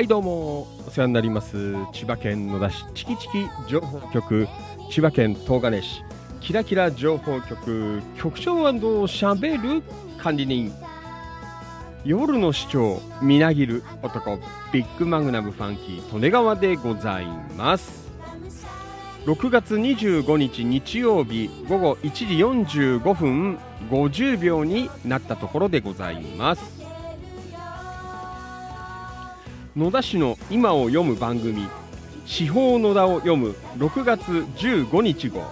はいどうも。お世話になります。千葉県野田市チキチキ情報局。千葉県東金市キラキラ情報局。局長しゃべる管理人。夜の市長みなぎる男。ビッグマグナムファンキー利根川でございます。6月25日日曜日午後1時45分50秒になったところでございます。野田市の今を読む番組「司法野田を読む」6月15日号。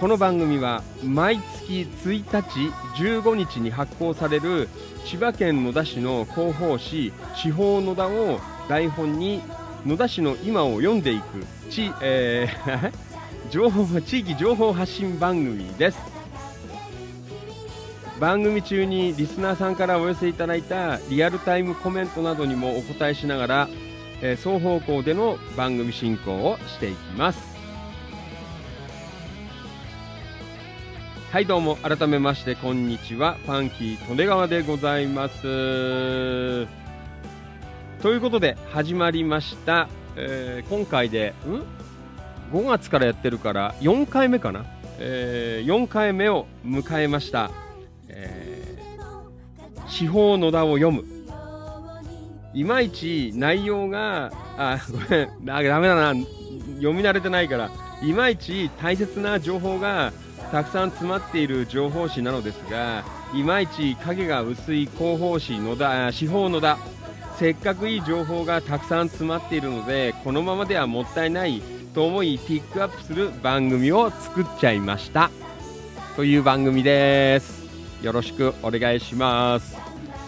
この番組は毎月1日15日に発行される千葉県野田市の広報誌「司法野田」を台本に野田市の今を読んでいくち、えー 情報地域情報発信番組です。番組中にリスナーさんからお寄せいただいたリアルタイムコメントなどにもお答えしながら、えー双方向での番組進行をしていきます。はいどうも改めましてこんにちは。ファンキー利根川でございます。ということで始まりました、えー今回でん？5月からやってるから4回目かな、え4回目を迎えました、司法野田を読む。いまいち内容があごめん。あダメだな。読み慣れてないから。いまいち大切な情報がたくさん詰まっている情報誌なのですがいまいち影が薄い広報誌野田あ司法野田せっかくいい情報がたくさん詰まっているのでこのままではもったいないと思いピックアップする番組を作っちゃいました。という番組です。よろしくお願いします。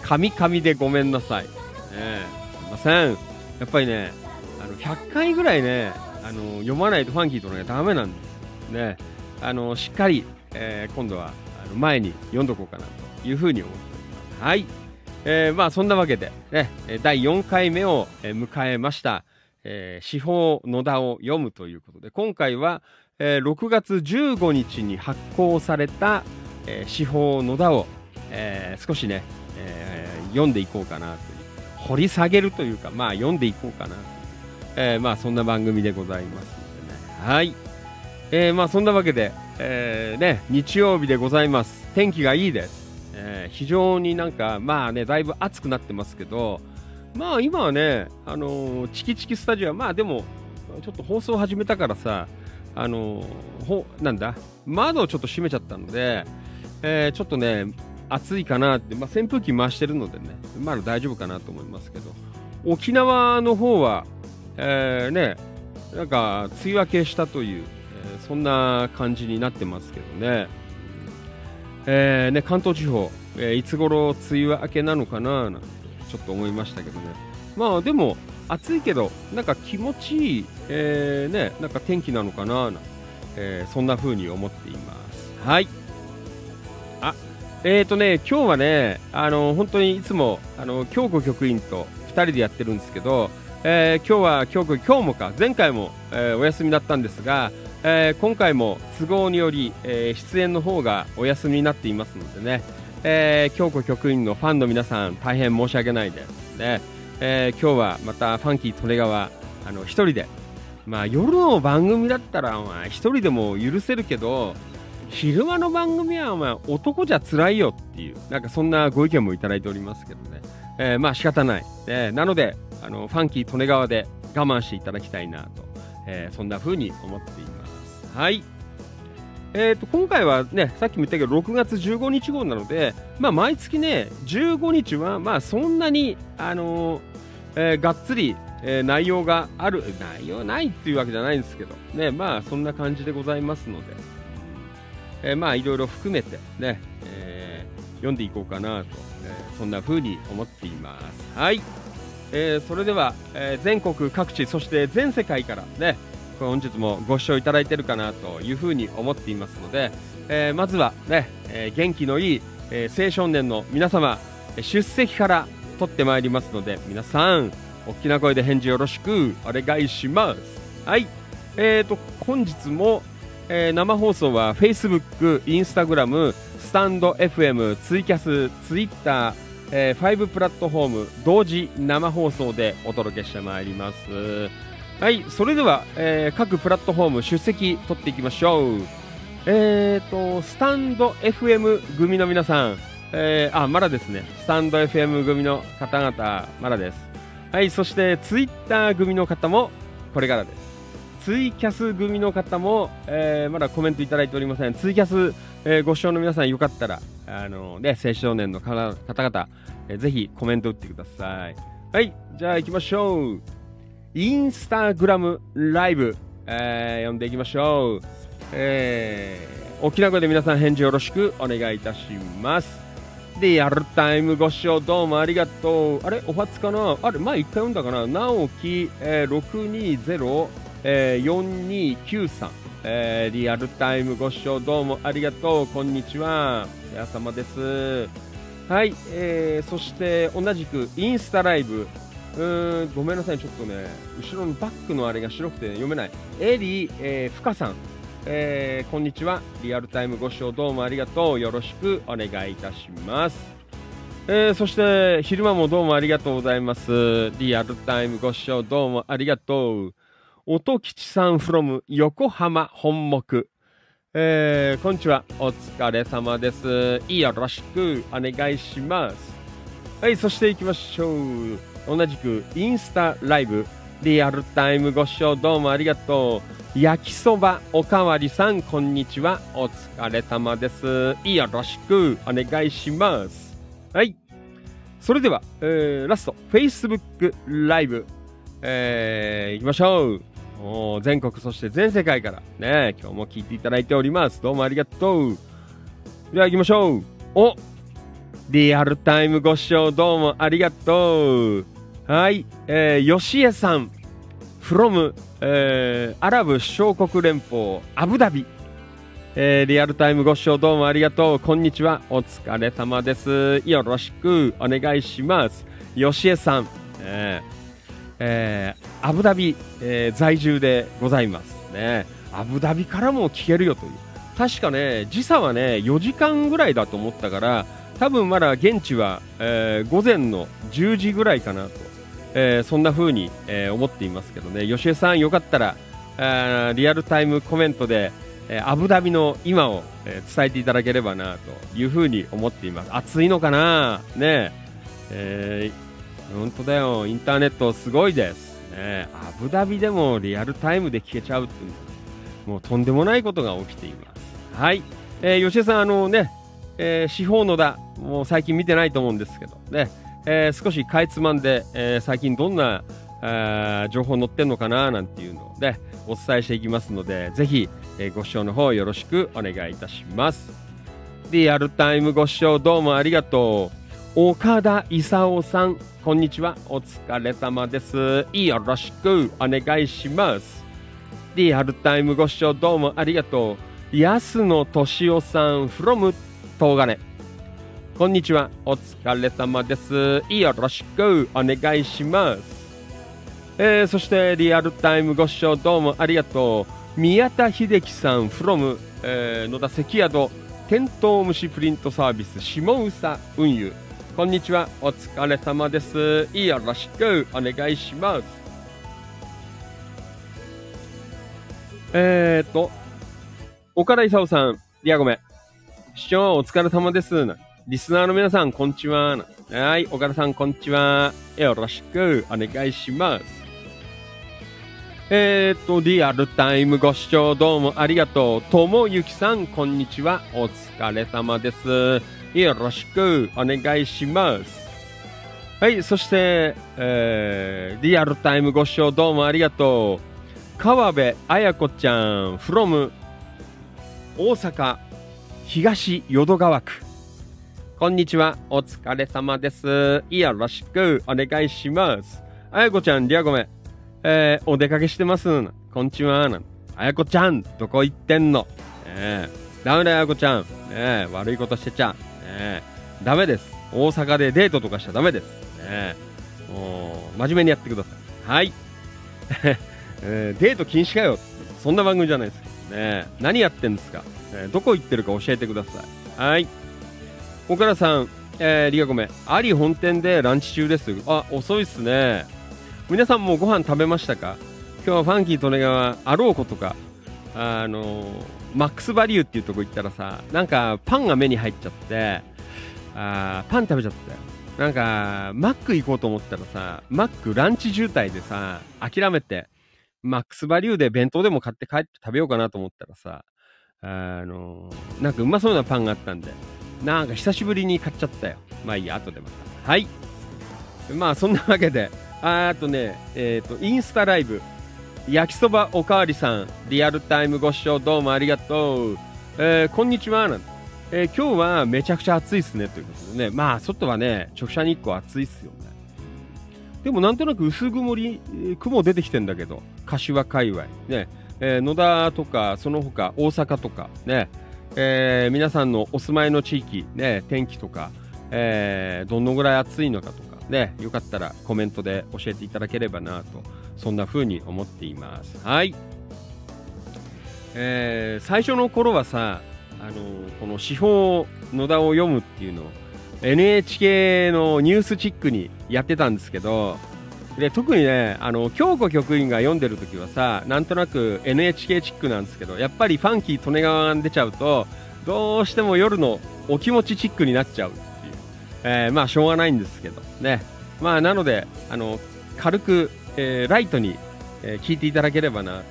神々でごめんなさい、ねえ、すいません。やっぱりねあの100回ぐらいねあの読まないとファンキーとねダメなんですねあのしっかり、えー今度はあの前に読んどこうかなというふうに思っております。はい。えーまあそんなわけで、ね、えー第4回目を、迎えました、えー司法野田を読むということで今回は、えー6月15日に発行された、えー司法野田を、えー少しね、えー読んでいこうかなという。掘り下げるというかまあ読んでいこうかなという、えーまあそんな番組でございますのでね。はい、えーまあそんなわけで、えーね日曜日でございます。天気がいいです。えー非常になんか、まあね、だいぶ暑くなってますけど、まあ今はね、あのチキチキスタジオは、まあでも、ちょっと放送始めたからさ、あのほなんだ、窓をちょっと閉めちゃったので、えーちょっとね、暑いかなって、まあ扇風機回してるのでね、まだ大丈夫かなと思いますけど、沖縄の方は、えーね、なんか、梅雨明けしたという、えーそんな感じになってますけどね。えーね、関東地方、えーいつ頃梅雨明けなのかななんてちょっと思いましたけどね。まあでも暑いけどなんか気持ちいい、えーね、なんか天気なのかなな、えそんな風に思っています。はい。えーとね、今日はね、あの本当にいつもあの京子局員と2人でやってるんですけど、えー今日は京子今日もか前回も、えーお休みだったんですが、えー今回も都合により、えー出演の方がお休みになっていますのでね、えー京子局員のファンの皆さん大変申し訳ないですね、えー今日はまたファンキー利根川あの一人で。まあ夜の番組だったらまあ一人でも許せるけど昼間の番組はまあ男じゃ辛いよっていうなんかそんなご意見もいただいておりますけどね、えーまあ仕方ない、えーなのであのファンキー利根川で我慢していただきたいなと、えーそんな風に思っています。はい。えー、と今回はねさっきも言ったけど6月15日号なので、まあ、毎月ね15日はまあそんなに、あのーえーがっつり、えー内容がある内容ないっていうわけじゃないんですけどねまあそんな感じでございますので、えーまあいろいろ含めてね、えー読んでいこうかなと、えーそんな風に思っています。はい、えーそれでは、えー全国各地そして全世界からね本日もご視聴いただいてるかなというふうに思っていますので、えーまずはね、えー元気のいい、えー青少年の皆様出席から取ってまいりますので皆さん大きな声で返事よろしくお願いします。はい。えーと本日も、えー生放送は Facebook、Instagram、スタンド FM、ツイキャス、Twitter、えー、5プラットフォーム同時生放送でお届けしてまいります。はいそれでは、えー、各プラットフォーム出席取っていきましょう。えーとスタンド FM 組の皆さん、えー、あまだですね。スタンド FM 組の方々まだです。はいそしてツイッター組の方もこれからです。ツイキャス組の方も、えー、まだコメントいただいておりませんツイキャス、えー、ご視聴の皆さんよかったらあのね、青少年の方々、えー、ぜひコメント打ってください。はい、じゃあ行きましょう。インスタグラムライブ、えー、読んでいきましょう。えー、沖縄で皆さん返事よろしくお願いいたします。で、やるタイムご視聴どうもありがとう。あれお初かな？あれ前一回読んだかな？直樹、えー、620、えー、4293。えー、リアルタイムご視聴どうもありがとう。こんにちは。皆様です。はい、えー、そして同じくインスタライブ。うーん、ごめんなさい、ちょっとね、後ろのバックのあれが白くて、ね、読めない。エリー、えー、ふかさん。えー、こんにちは。リアルタイムご視聴どうもありがとう。よろしくお願いいたします。えー、そして昼間もどうもありがとうございます。リアルタイムご視聴どうもありがとう。音吉さん from 横浜本木。えー、こんにちは。お疲れ様です。よろしくお願いします。はい、そして行きましょう。同じくインスタライブ、リアルタイムご視聴どうもありがとう。焼きそばおかわりさん、こんにちは。お疲れ様です。よろしくお願いします。はい。それでは、えー、ラスト、Facebook ライブ、えー、行きましょう。全国そして全世界からね、今日も聞いていただいております。どうもありがとう。では行きましょう。おリアルタイムご視聴どうもありがとう。はい、えー、吉江さん、from、えー、アラブ首長国連邦、アブダビ。えー、リアルタイムご視聴どうもありがとう。こんにちは。お疲れ様です。よろしくお願いします。吉江さん、えーえー、アブダビ、えー、在住でございますね。アブダビからも聞けるよという。確かね、時差はね、4時間ぐらいだと思ったから、多分まだ現地は、えー、午前の10時ぐらいかなと、えー、そんな風に、えー、思っていますけどね、吉江さんよかったら、リアルタイムコメントで、えアブダビの今を、え伝えていただければなという風に思っています。暑いのかな？ねえー本当だよ、インターネットすごいです。ね、アブダビでもリアルタイムで聞けちゃうっていうもうとんでもないことが起きています。はい。えー、吉江さん、あのね、えー、司法のだ、もう最近見てないと思うんですけど、ね、えー、少しかいつまんで、えー、最近どんな、あ情報載ってんのかななんていうのをね、お伝えしていきますので、ぜひ、えー、ご視聴の方よろしくお願いいたします。リアルタイムご視聴どうもありがとう。岡田勲さん、こんにちは。お疲れ様です。よろしくお願いします。リアルタイムご視聴どうもありがとう。安野敏夫さん from 東金。こんにちは。お疲れ様です。よろしくお願いします。えー、そしてリアルタイムご視聴どうもありがとう。宮田秀樹さん from、えー、野田関宿テントウムシプリントサービス下宇佐運輸こんにちは。お疲れ様です。よろしくお願いします。えーと、岡田勲さん、いやごめん。視聴お疲れ様です。リスナーの皆さん、こんにちは。はい、岡田さん、こんにちは。よろしくお願いします。えーと、リアルタイムご視聴どうもありがとう。ともゆきさん、こんにちは。お疲れ様です。よろしくお願いします。はい、そして、えー、リアルタイムご視聴どうもありがとう。川辺彩子ちゃん from 大阪東淀川区。こんにちは。お疲れ様です。よろしくお願いします。彩子ちゃん、リアごめん。えー、お出かけしてます。こんにちは。彩子ちゃん、どこ行ってんの？えー、ダメだよ、彩子ちゃん。ね悪いことしてちゃ。ねダメです。大阪でデートとかしちゃダメです。ねもう、真面目にやってください。はい。えー、デート禁止かよ。そんな番組じゃないですね何やってんですか、えー、どこ行ってるか教えてください。はい。岡田さん、えー、リカごめん。アリ本店でランチ中です。あ、遅いっすね。皆さんもご飯食べましたか？今日はファンキー利根川あろうことか、あのーマックスバリューっていうとこ行ったらさ、なんかパンが目に入っちゃって、あパン食べちゃったよ。なんか、マック行こうと思ったらさ、マックランチ渋滞でさ、諦めて、マックスバリューで弁当でも買って帰って食べようかなと思ったらさ、あのーなんかうまそうなパンがあったんで、なんか久しぶりに買っちゃったよ。まあいいや、後でまた。はい。まあそんなわけで、ああとね、えっ、と、インスタライブ、焼きそばおかわりさん、リアルタイムご視聴どうもありがとう。えーこんにちは。えー今日はめちゃくちゃ暑いっすね。ということでね、まあ外はね、直射日光暑いっすよね。でもなんとなく薄曇り、雲出てきてんだけど、柏界隈、ね、えー野田とか、その他大阪とか、ね、えー皆さんのお住まいの地域、ね、天気とか、えーどのぐらい暑いのかとか、ね、よかったらコメントで教えていただければなと、そんな風に思っています。はい。えー最初の頃はさ、あのこの司法野田を読むっていうのを NHK のニュースチックにやってたんですけど、で特にね、あの京子局員が読んでる時はさ、なんとなく NHK チックなんですけど、やっぱりファンキー利根川が出ちゃうと、どうしても夜のお気持ちチックになっちゃうっていう、えーまあしょうがないんですけどね、まあなので、あの軽く、えーライトに、えー聞いていただければなと、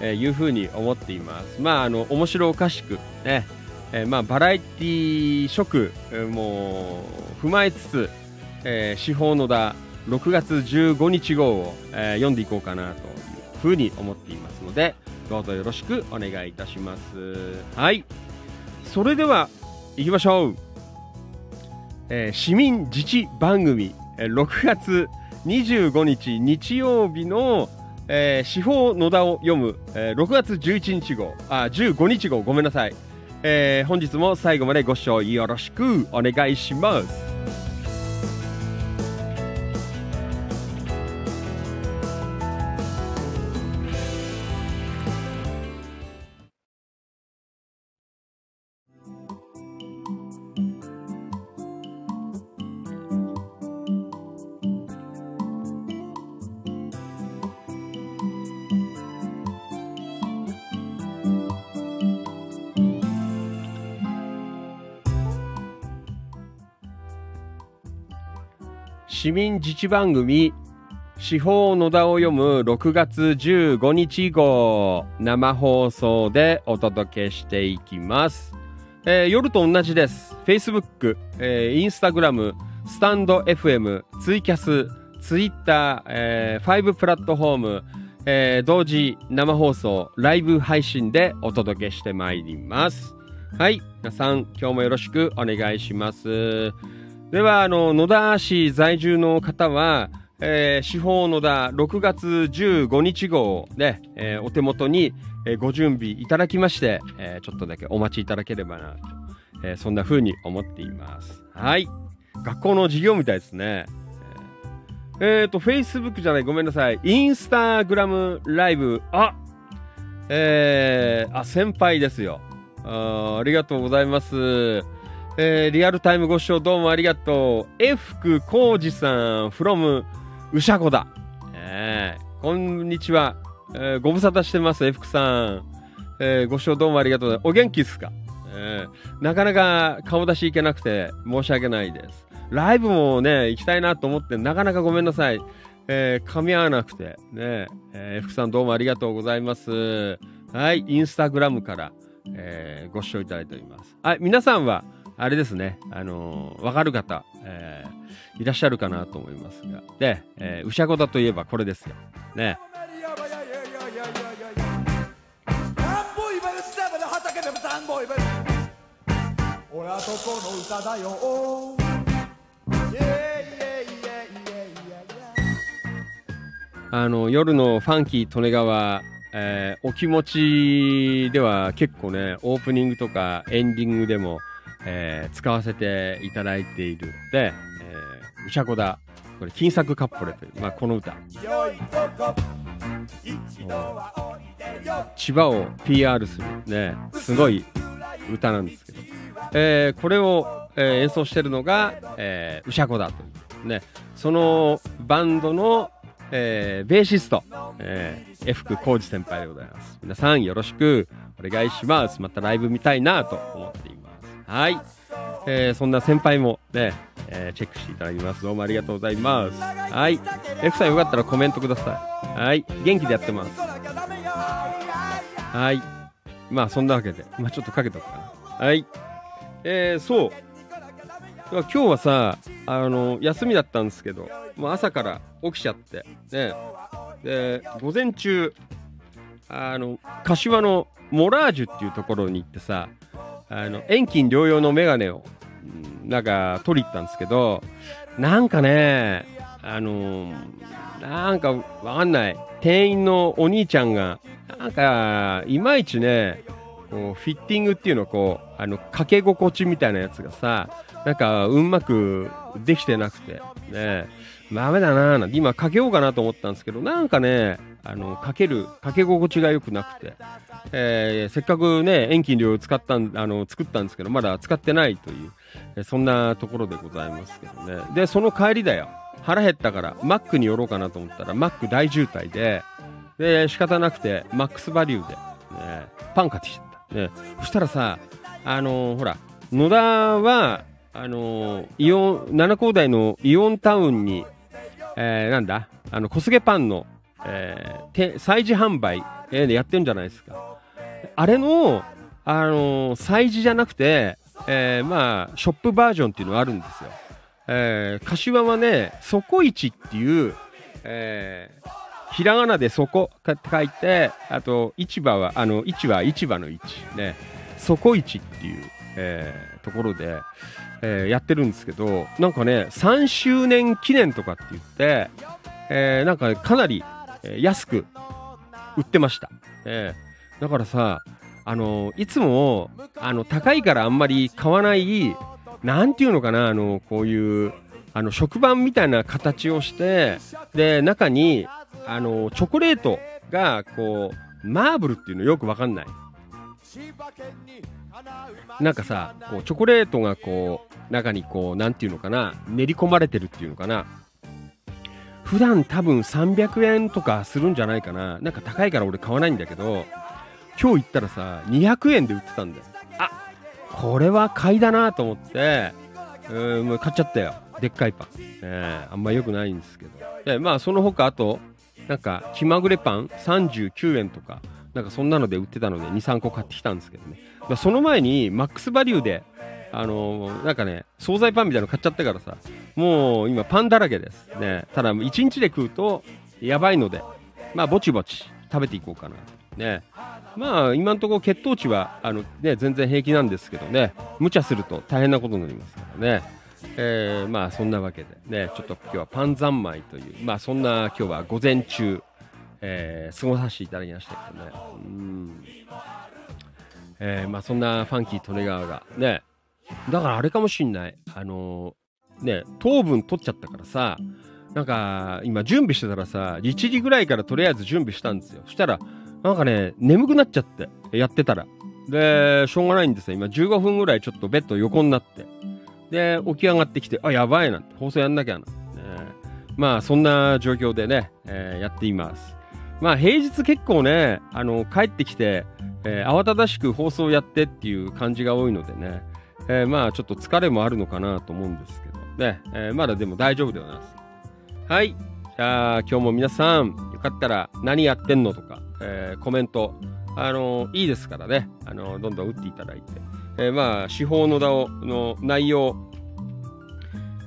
えーいうふうに思っています。まああの面白おかしくね、えーまあバラエティ色、えーもう踏まえつつ、えー、司法野田6月15日号を、えー読んでいこうかなというふうに思っていますのでどうぞよろしくお願いいたします。はい。それでは行きましょう、えー市民自治番組、えー6月25日日曜日の、えー司法野田を読む、えー6月11日号あ15日号ごめんなさい、えー本日も最後までご視聴よろしくお願いします。市民自治番組司法野田を読む6月15日号生放送でお届けしていきます、えー夜と同じです。Facebook、えー、Instagram スタンド FM ツイキャスツイッター、えー、5プラットフォーム、えー同時生放送ライブ配信でお届けしてまいります。はい皆さん今日もよろしくお願いします。では、あの、野田市在住の方は、えー、司法野田6月15日号で、えーお手元に、えーご準備いただきまして、えーちょっとだけお待ちいただければなと、えーそんな風に思っています。はい。学校の授業みたいですね。えーえーと、Facebook じゃない、ごめんなさい。インスタグラムライブ、あえー、あ、先輩ですよ。あありがとうございます。えーリアルタイムご視聴どうもありがとう。F 福浩二さん、from うしゃこだ。えーこんにちは。えーご無沙汰してます、F 福さん。えーご視聴どうもありがとう。お元気ですか、えーなかなか顔出しいけなくて申し訳ないです。ライブもね、行きたいなと思って、なかなかごめんなさい。えー噛み合わなくて。ね、えー、F 福さんどうもありがとうございます。はい、インスタグラムから、えーご視聴いただいております。はい、皆さんは、あれですね、あのーわかる方、えーいらっしゃるかなと思いますが。で、えー、うしゃこだといえばこれですよ。ね。俺はとこの歌だよあの、夜のファンキー利根川、えーお気持ちでは結構ね、オープニングとかエンディングでも、えー使わせていただいているで、えー、うしゃこだ、これ、金作カップレという、まあ、この歌、千葉を PR するね、すごい歌なんですけど、えーこれを、えー演奏してるのが、えー、うしゃこだというね、そのバンドの、えーベーシスト、えー、F 区浩二先輩でございます。皆さんよろしくお願いします。またライブ見たいなと思っています。はい。えーそんな先輩もね、えーチェックしていただきます。どうもありがとうございます。はい。F さんよかったらコメントください。はい。元気でやってます。はい。まあそんなわけで、まあちょっとかけとくかな。はい。えー、そう。今日はさ、あの、休みだったんですけど、もう朝から起きちゃって、ね。で、午前中、あの、柏のモラージュっていうところに行ってさ、あの、遠近療養のメガネを、なんか取り行ったんですけど、なんかね、あのなんかわかんない。店員のお兄ちゃんが、なんか、いまいちね、こう、フィッティングっていうのこう、あの、掛け心地みたいなやつがさ、なんか、うまくできてなくて、ね、ダメだなーなんて、今かけようかなと思ったんですけど、なんかね、あの、かける、かけ心地が良くなくて、えーせっかくね、遠近量使ったん、あの、作ったんですけど、まだ使ってないという、えーそんなところでございますけどね。で、その帰りだよ。腹減ったから、マックに寄ろうかなと思ったら、マック大渋滞で、で、仕方なくて、マックスバリューで、ね、パン買ってきちゃった。ね、そしたらさ、あのーほら、野田は、あのーイオン、七高台のイオンタウンに、えーなんだ、あの、小菅パンの、えー催事販売、えーやってるんじゃないですか。あれの、あのー催事じゃなくて、えーまあ、ショップバージョンっていうのがあるんですよ。えー、柏はね、底市っていう、えーひらがなで底って書いて、あと、市場は、あの、市は市場の市、ね、底市っていう、えーところで、えーやってるんですけど、なんかね、3周年記念とかって言って、えーなんかかなり、えー安く売ってました。えーだからさ、あのいつも、あの、高いからあんまり買わない、なんていうのかな、あの、こういう、あの、食パンみたいな形をして、で、中に、あの、チョコレートが、こう、マーブルっていうのよくわかんない。なんかさ、こう、チョコレートがこう、中にこう、なんていうのかな、練り込まれてるっていうのかな。普段多分300円とかするんじゃないかな。なんか高いから俺買わないんだけど、今日行ったらさ、200円で売ってたんだよ。あ、これは買いだなと思って、うーん、もう買っちゃったよ。でっかいパン。えーあんま良くないんですけど。で、まあその他あと、なんか気まぐれパン39円とか、なんかそんなので売ってたので2、3個買ってきたんですけどね。まあその前にマックスバリューで、あのーなんかね、惣菜パンみたいなの買っちゃったからさ、もう今パンだらけです。ね、ただ1日で食うとやばいので、まあぼちぼち食べていこうかな。ね。まあ今のところ血糖値はあの、ね、全然平気なんですけどね、無茶すると大変なことになりますからね。えーまあそんなわけでね、ちょっと今日はパン三昧という、まあそんな今日は午前中、えー過ごさせていただきましたけどね。うん。えーまあそんなファンキー利根川がね、だからあれかもしんない。あのーね、糖分取っちゃったからさ、なんか今準備してたらさ、1時ぐらいからとりあえず準備したんですよ。そしたら、なんかね、眠くなっちゃって、やってたら。で、しょうがないんですよ。今15分ぐらいちょっとベッド横になって。で、起き上がってきて、あ、やばいなって、放送やんなきゃな。ねまあ、そんな状況でね、えーやっています。まあ、平日結構ね、あの、帰ってきて、えー慌ただしく放送やってっていう感じが多いのでね、えーまあ、ちょっと疲れもあるのかなと思うんですけど、ね、えーまだでも大丈夫ではないです。はい。じゃあ、今日も皆さん、よかったら何やってんのとか、えーコメント、あのいいですからね、あのどんどん打っていただいて、えまあ、司法のだをの内容、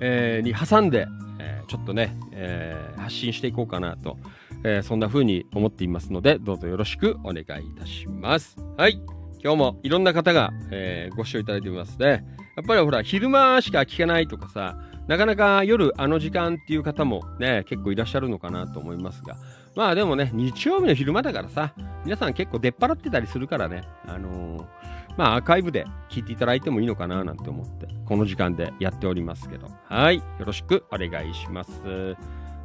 えに挟んで、えちょっとね、え発信していこうかなと、えそんな風に思っていますので、どうぞよろしくお願いいたします。はい。今日もいろんな方が、えーご視聴いただいてますね。やっぱりほら、昼間しか聞けないとかさ、なかなか夜あの時間っていう方もね、結構いらっしゃるのかなと思いますが、まあでもね、日曜日の昼間だからさ、皆さん結構出っ払ってたりするからね、あのーまあアーカイブで聞いていただいてもいいのかななんて思って、この時間でやっておりますけど、はい、よろしくお願いします。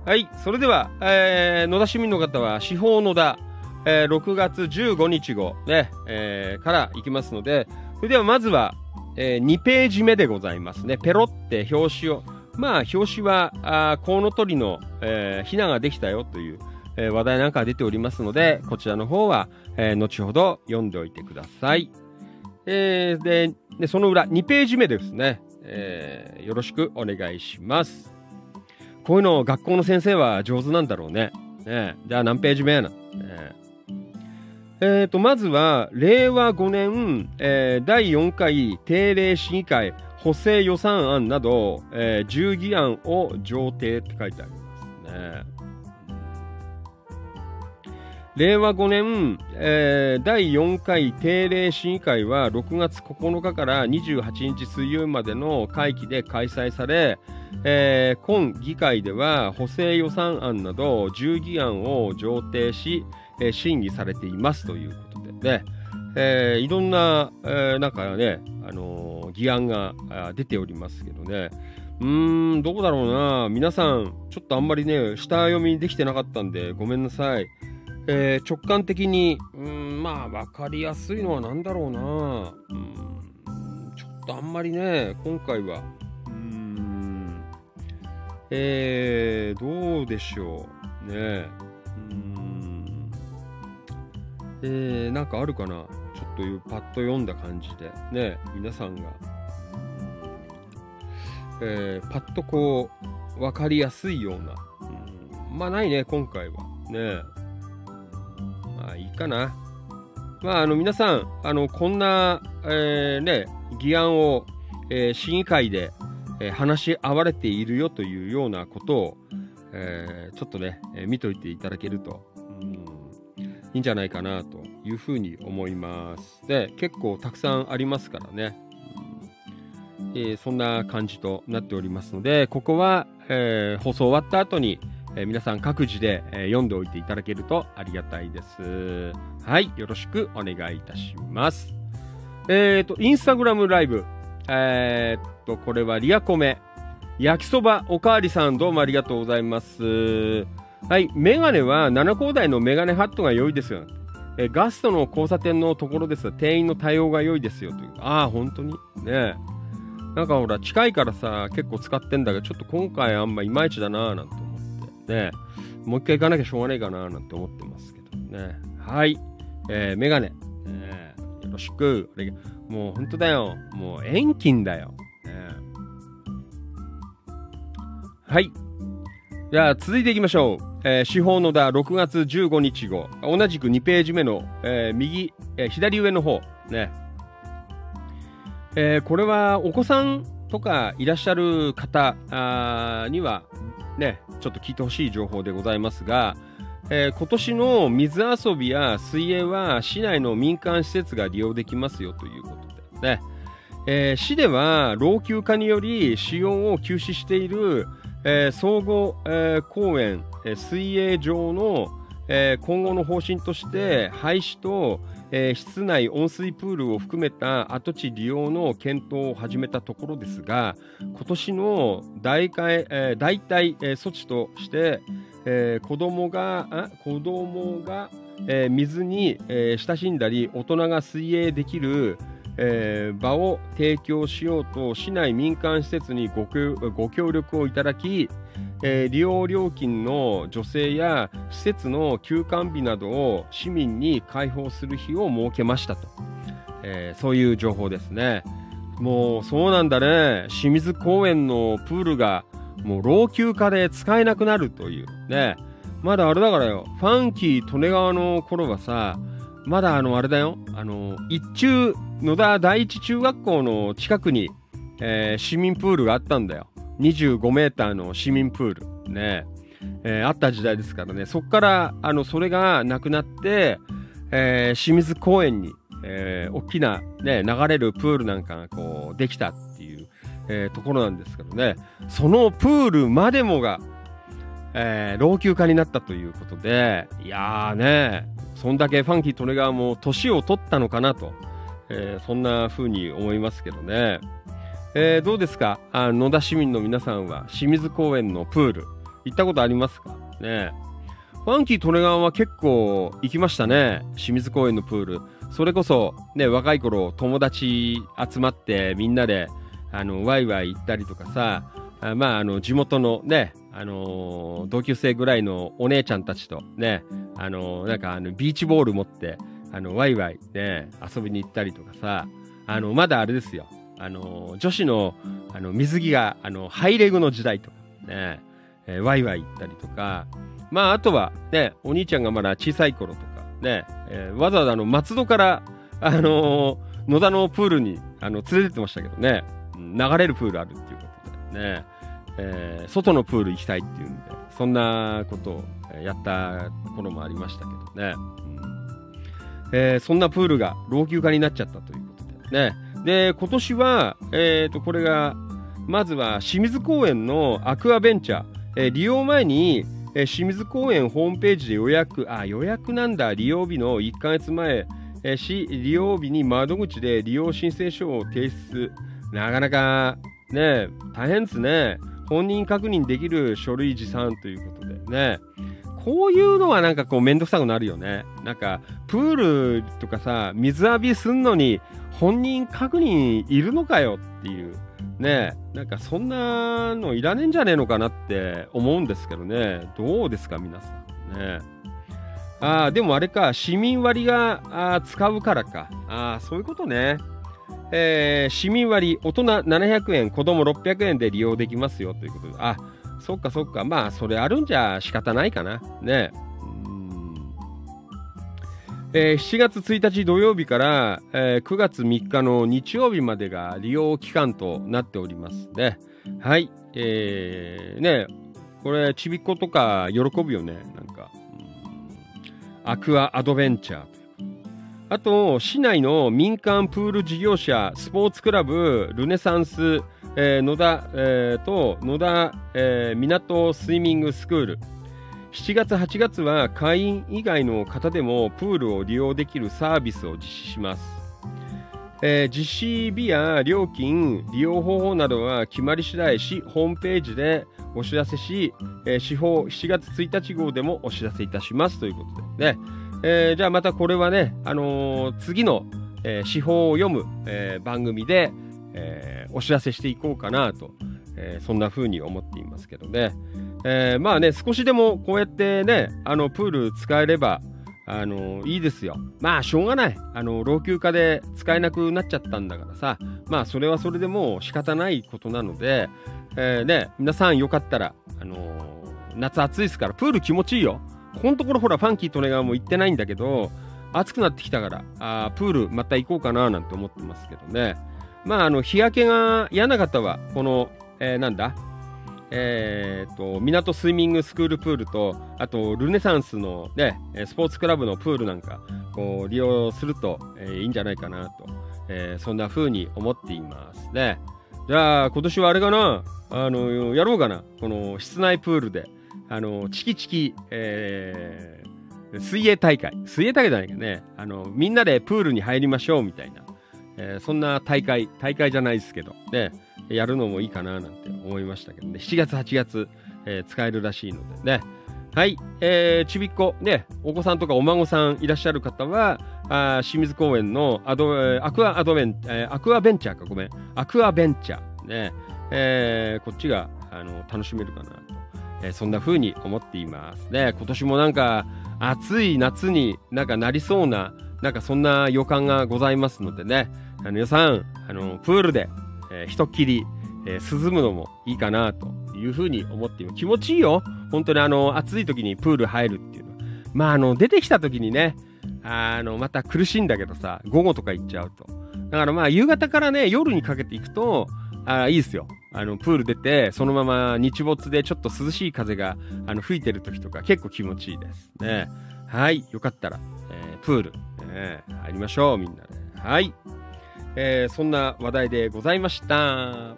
はい、それでは、えー野田市民の方は、司法野田、えー6月15日号ね、えーから行きますので、それではまずは、え2ページ目でございますね。ペロって表紙を、まあ、表紙は、あコウノトリの、えー、ヒナができたよという、えー、話題なんか出ておりますので、こちらの方は、えー、後ほど読んでおいてください。えー、で、でその裏、2ページ目ですね。えー、よろしくお願いします。こういうの学校の先生は上手なんだろうね。ねじゃあ何ページ目やな。えー、えー、と、まずは、令和5年、えー、第4回定例市議会補正予算案など、えー、10議案を上呈って書いてありますね。令和5年、えー、第4回定例市議会は6月9日から28日水曜日までの会期で開催され、えー、今議会では補正予算案など10議案を上呈し、えー、審議されていますということでね、えー、いろんな、えー、なんかね、あのー、議案が出ておりますけどね、うーん、どうだろうな。皆さん、ちょっとあんまりね、下読みできてなかったんで、ごめんなさい。えー、直感的に、うん、まあ、わかりやすいのは何だろうな。うん、ちょっとあんまりね、今回は、うん、えー、どうでしょう。ね。うん、えー、なんかあるかな？ちょっとパッと読んだ感じで、ね、皆さんが、えー、パッとこう、わかりやすいような、うん、まあないね、今回は。ね。まあいいかな。まあ、あの皆さん、あのこんな、えー、ね、議案を、え、市議会で、え、話し合われているよというようなことを、え、ちょっとね、え、見といていただけると、いんじゃないかなというふうに思います。で、結構たくさんありますからね。えー、そんな感じとなっておりますので、ここは、えー、放送終わった後に、えー、皆さん各自で、え読んでおいていただけるとありがたいです。はい、よろしくお願いいたします。えっ、と、インスタグラムライブ。えっと、これはリアコメ。焼きそばおかわりさんどうもありがとうございます。はい、メガネは7高台のメガネハットが良いですよ。えガストの交差点のところです店員の対応が良いですよという。ああ、本当に？ねなんかほら、近いからさ、結構使ってんだけど、ちょっと今回あんまいまいちだなぁなんて思ってね、もう一回行かなきゃしょうがないかななんて思ってますけどね。はい。えー、メガネ。えー、よろしく。もう本当だよ。もう遠近だよ。ね、はい。じゃあ続いていきましょう。えー、司法のだ6月15日号。同じく2ページ目の、えー、右、えー、左上の方。ね。えー、これはお子さんとかいらっしゃる方にはね、ちょっと聞いてほしい情報でございますが、えー、今年の水遊びや水泳は市内の民間施設が利用できますよということでね、えー、市では老朽化により使用を休止している、えー、総合、え公園、水泳場の、え今後の方針として廃止と、えー、室内温水プールを含めた跡地利用の検討を始めたところですが今年の代替、えー、代替、えー、措置として、えー、子供が子供が、えー、水に、えー、親しんだり大人が水泳できるえー、場を提供しようと市内民間施設にごご協力をいただき、えー、利用料金の助成や施設の休館日などを市民に開放する日を設けましたと、えー、そういう情報ですね。もうそうなんだね。清水公園のプールがもう老朽化で使えなくなるという。ね。まだあれだからよ。ファンキー利根川の頃はさまだあのあれだよ。あの一中野田第一中学校の近くに、えー、市民プールがあったんだよ。25メーターの市民プール。ね。えー、あった時代ですからね。そこから、あの、それがなくなって、えー、清水公園に、えー、大きな、ね、流れるプールなんかがこう、できたっていう、えー、ところなんですけどね。そのプールまでもが、えー、老朽化になったということで、いやーね、そんだけファンキー・利根川も年を取ったのかなと。えー、そんな風に思いますけどね。えー、どうですか？あ野田市民の皆さんは清水公園のプール行ったことありますか？ねファンキー利根川は結構行きましたね清水公園のプール。それこそ、ね、若い頃、友達集まってみんなで、あの、ワイワイ行ったりとかさ、あまあ、あの、地元のね、あのー同級生ぐらいのお姉ちゃんたちとね、あのーなんかあの、ビーチボール持って、あの、ワイワイね、遊びに行ったりとかさ、あの、まだあれですよ、あの女子の、あの、水着が、あの、ハイレグの時代とか、ね、えーワイワイ行ったりとか、まあ、あとは、ね、お兄ちゃんがまだ小さい頃とか、ね、えーわざわざあの、松戸から、あのー野田のプールに、あの、連れてってましたけどね、流れるプールあるっていうことで、ね、えー外のプール行きたいっていうんで、そんなことをやった頃もありましたけどね。うんえーそんなプールが老朽化になっちゃったということでね。で、今年は、えっ、と、これが、まずは清水公園のアクアベンチャー、えー利用前に、えー清水公園ホームページで予約、あ、予約なんだ、利用日の1ヶ月前、えーし、利用日に窓口で利用申請書を提出。なかなか、ね、大変ですね。本人確認できる書類持参ということでね。こういうのはなんかこうめんどくさくなるよね。なんか、プールとかさ、水浴びすんのに本人確認いるのかよっていう。ねなんかそんなのいらねえんじゃねえのかなって思うんですけどね。どうですか、皆さん。ねああ、でもあれか、市民割があ使うからか。ああ、そういうことね。えー市民割、大人700円、子供600円で利用できますよということで。あ、そっかそっか。まあ、それあるんじゃ仕方ないかな。ね。えー7月1日土曜日から、えー9月3日の日曜日までが利用期間となっておりますね。はい。えー、ね、これ、ちびっ子とか喜ぶよね。なんか。アクアアドベンチャー。あと、市内の民間プール事業者、スポーツクラブ、ルネサンス、えー野田、えーと、野田、えー港スイミングスクール。7月、8月は会員以外の方でもプールを利用できるサービスを実施します。えー実施日や料金、利用方法などは決まり次第し、ホームページでお知らせし、えー、司法7月1日号でもお知らせいたしますということでね。えーじゃあまたこれはね、あのー次の、えー司法を読む、えー番組で、えーお知らせしていこうかなと、えーそんな風に思っていますけどね。えーまあね、少しでもこうやってね、あの、プール使えれば、あのいいですよ。まあ、しょうがない。あの、老朽化で使えなくなっちゃったんだからさ、まあ、それはそれでもう仕方ないことなので、えーね、皆さんよかったら、あのー夏暑いですから、プール気持ちいいよ。ここのところほら、ファンキー・トネガーも行ってないんだけど、暑くなってきたから、あープールまた行こうかななんて思ってますけどね。まあ、あの、日焼けが嫌な方は、この、えーなんだえー、と港スイミングスクールプールとあとルネサンスの、ね、スポーツクラブのプールなんかこう利用すると、えーいいんじゃないかなと、えーそんな風に思っていますねじゃあ今年はあれかなあのやろうかなこの室内プールであのチキチキ、えー水泳大会水泳大会じゃないけどねあのみんなでプールに入りましょうみたいな、えーそんな大会大会じゃないですけどねやるのもいいかななんて思いましたけどね。7月、8月、えー使えるらしいのでね。はい。えーちびっこ、ね、お子さんとかお孫さんいらっしゃる方は、あ清水公園のアド、アクアアドベン、えーアクアベンチャーか、ごめん。アクアベンチャー。ね。えーこっちが、あの、楽しめるかな。えーそんな風に思っています。ね、今年もなんか、暑い夏になんかなりそうな、なんかそんな予感がございますのでね。あの皆さん、あの、プールで、えー、ひとっきり、えー涼むのもいいかなというふうに思っています。気持ちいいよ。本当にあの、暑い時にプール入るっていうのは。まあ、あの、出てきた時にね、あの、また苦しいんだけどさ、午後とか行っちゃうと。だからまあ、夕方からね、夜にかけていくと、あいいですよ。あの、プール出て、そのまま日没でちょっと涼しい風が、あの、吹いてる時とか結構気持ちいいですね。はい。よかったら、えープール、えー入りましょう、みんなで。はい。えーそんな話題でございました。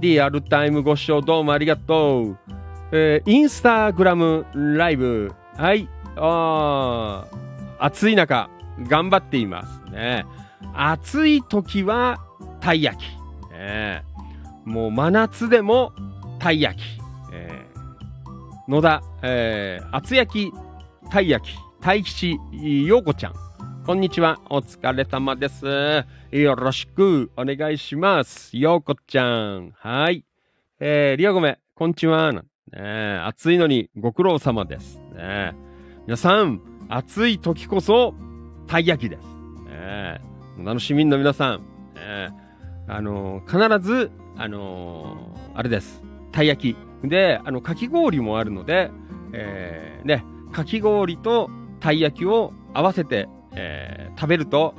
リアルタイムご視聴どうもありがとう。えーインスタグラムライブ。はい。あ暑い中、頑張っていますね。暑い時は、たい焼き。ねもう真夏でも、たい焼き。えー野田、えー厚焼き、たい焼き、大吉、陽子ちゃん。こんにちは。お疲れ様です。よろしくお願いします。ようこちゃん。はい。えー、リアゴメ、こんにちは。なんてね、暑いのにご苦労様です。ね、皆さん、暑い時こそ、たい焼きです。ね、野田の市民の皆さん、ね、あのー必ず、あのーあれです。たい焼き。で、あの、かき氷もあるので、えー、ね、かき氷とたい焼きを合わせて、えー食べると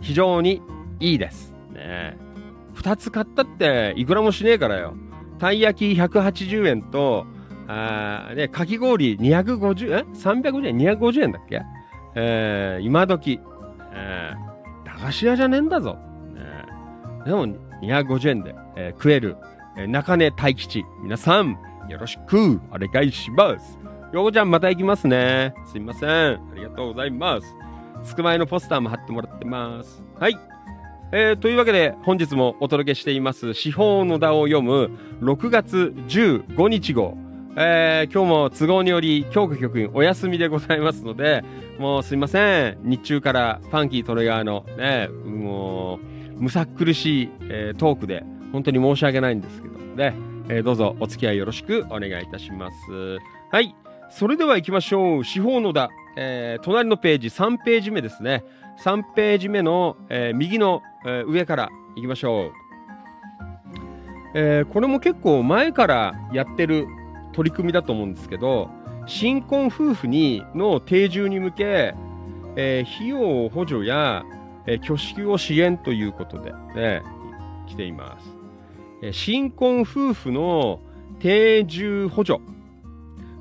非常にいいです。ね二つ買ったっていくらもしねえからよ。たい焼き180円と、あね、かき氷250円 ?350 円 ?250 円だっけ？えー、今時。えー、駄菓子屋じゃねえんだぞ。ねでも250円で、えー食える、えー中根大吉。皆さん、よろしくお願いします。よこちゃんまた行きますね。すいません。ありがとうございます。つくまえのポスターも貼ってもらってます。はい。えーというわけで本日もお届けしています司法の田を読む6月15日号。えー今日も都合により京子局員お休みでございますので、もうすいません。日中からファンキートレガーのね、もう、むさっ苦しい、えートークで本当に申し訳ないんですけどね、えーどうぞお付き合いよろしくお願いいたします。はい。それでは行きましょう。司法の田、えー隣のページ3ページ目ですね。3ページ目の、えー右の、えー上から行きましょう。えーこれも結構前からやってる取り組みだと思うんですけど、新婚夫婦にの定住に向け、えー費用補助や、えー挙式を支援ということで、ね、来ています。えー新婚夫婦の定住補助。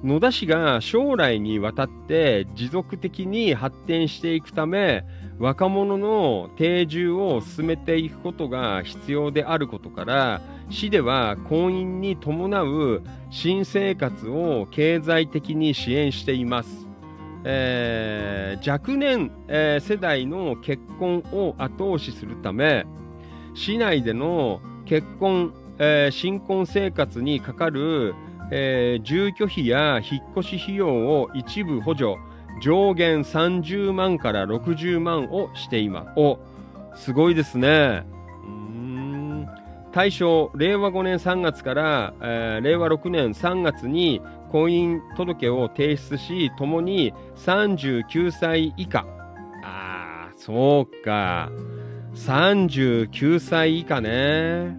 野田市が将来にわたって持続的に発展していくため、若者の定住を進めていくことが必要であることから、市では婚姻に伴う新生活を経済的に支援しています。えー若年、えー世代の結婚を後押しするため、市内での結婚、えー新婚生活にかかる、えー住居費や引っ越し費用を一部補助、上限30万から60万をしています。お、すごいですね。うん大正令和5年3月から、えー令和6年3月に婚姻届を提出し、ともに39歳以下。ああ、そうか。39歳以下ね。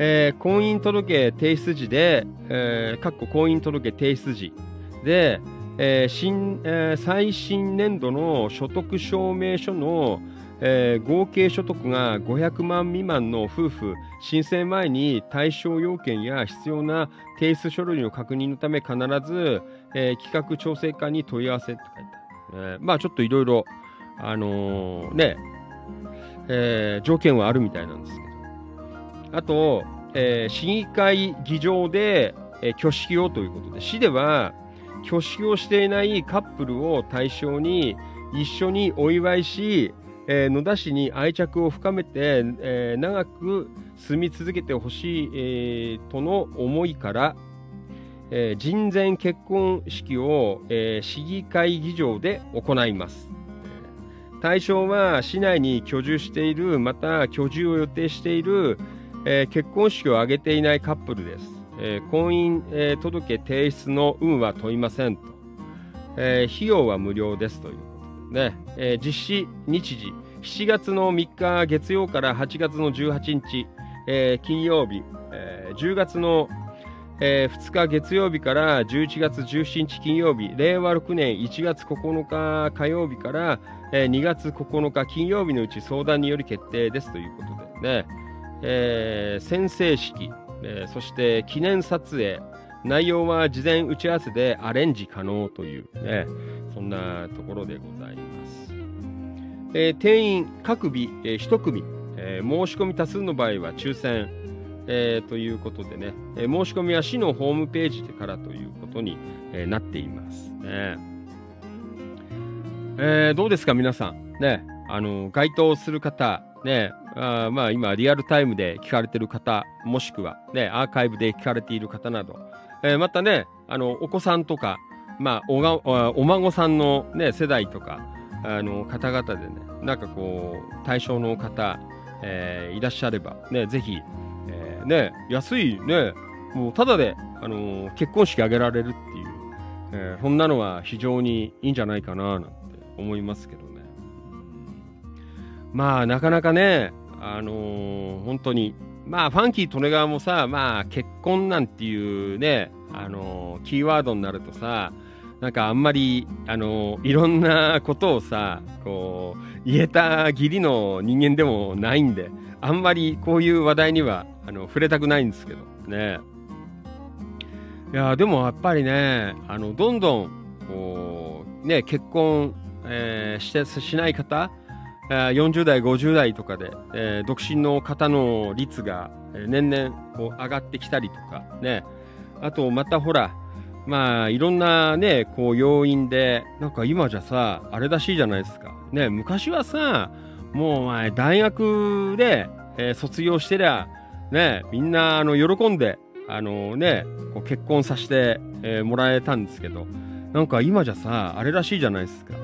えー婚姻届提出時で、えー、かっこ婚姻届提出時で、えー新えー最新年度の所得証明書の、えー合計所得が500万未満の夫婦申請前に対象要件や必要な提出書類の確認のため必ず、えー企画調整課に問い合わせって書いてある、えまあちょっといろいろあのーね、えー条件はあるみたいなんですけど。あと、えー市議会議場で、えー挙式をということで市では挙式をしていないカップルを対象に一緒にお祝いし、えー野田市に愛着を深めて、えー長く住み続けてほしい、えーとの思いから、えー人前結婚式を、え市議会議場で行います。対象は市内に居住しているまた居住を予定している、え結婚式を挙げていないカップルです。え婚姻、え届提出の有無は問いませんと、え費用は無料ですというね、えー実施日時。7月の3日月曜から8月の18日、えー金曜日、えー10月の、えー2日月曜日から11月17日金曜日令和6年1月9日火曜日から、えー2月9日金曜日のうち相談により決定ですということでね、えー宣誓式、えーそして記念撮影。内容は事前打ち合わせでアレンジ可能というねそんなところでございます、えー定員各日、え1組、えー申し込み多数の場合は抽選、えーということでね、え申し込みは市のホームページからということに、えなっていますね。えどうですか皆さん。ね、あの、該当する方、ね、あまあ今リアルタイムで聞かれている方、もしくはね、アーカイブで聞かれている方など、えーまたね、あの、お子さんとか、まあ、おが、お孫さんのね、世代とか、あの方々でねなんかこう対象の方、えーいらっしゃればねぜひ、えーね安いねもうただで、あの結婚式挙げられるっていう、えーそんなのは非常にいいんじゃないかななんて思いますけどね。まあなかなかね、あのー本当にまあファンキー利根川もさまあ結婚なんていうね、あのーキーワードになるとさなんかあんまり、あのーいろんなことをさこう言えた義理の人間でもないんであんまりこういう話題にはあの触れたくないんですけどね。いやでもやっぱりねあのどんどんこうね結婚、えーしてしない方40代、50代とかで、えー独身の方の率が、年々こう上がってきたりとかね。あと、またほら、まあ、いろんなね、こう要因で、なんか今じゃさ、あれらしいじゃないですか。ね、昔はさ、もう、大学で、えー卒業してりゃ、ね、みんな、あの、喜んで、あのね、こう結婚させて、えーもらえたんですけど、なんか今じゃさ、あれらしいじゃないですか。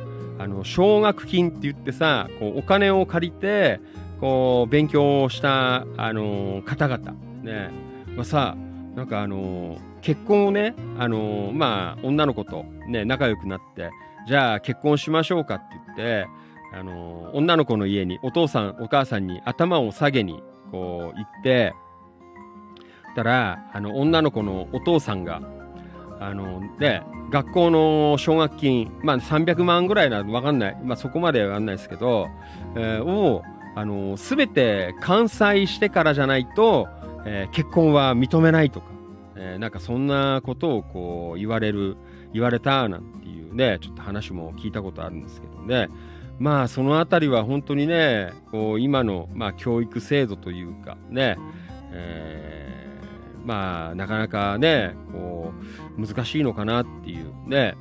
あの、奨学金って言ってさ、こう、お金を借りて、こう、勉強した、あの方々、ね、まあさ、なんかあの結婚をね、あのまあ、女の子とね、仲良くなって、じゃあ結婚しましょうかって言って、あの女の子の家に、お父さん、お母さんに頭を下げに、こう、行って、たら、あの、女の子のお父さんが、あの、で、学校の奨学金、まあ300万ぐらいなのわかんない。まあそこまではわかんないですけど、えーを、あの、すべて完済してからじゃないと、えー結婚は認めないとか、えーなんかそんなことをこう言われる、言われたなんていうね、ちょっと話も聞いたことあるんですけどね。まあそのあたりは本当にね、こう今の、まあ、教育制度というかね、えーまあなかなかね、こう難しいのかなっていう。ね、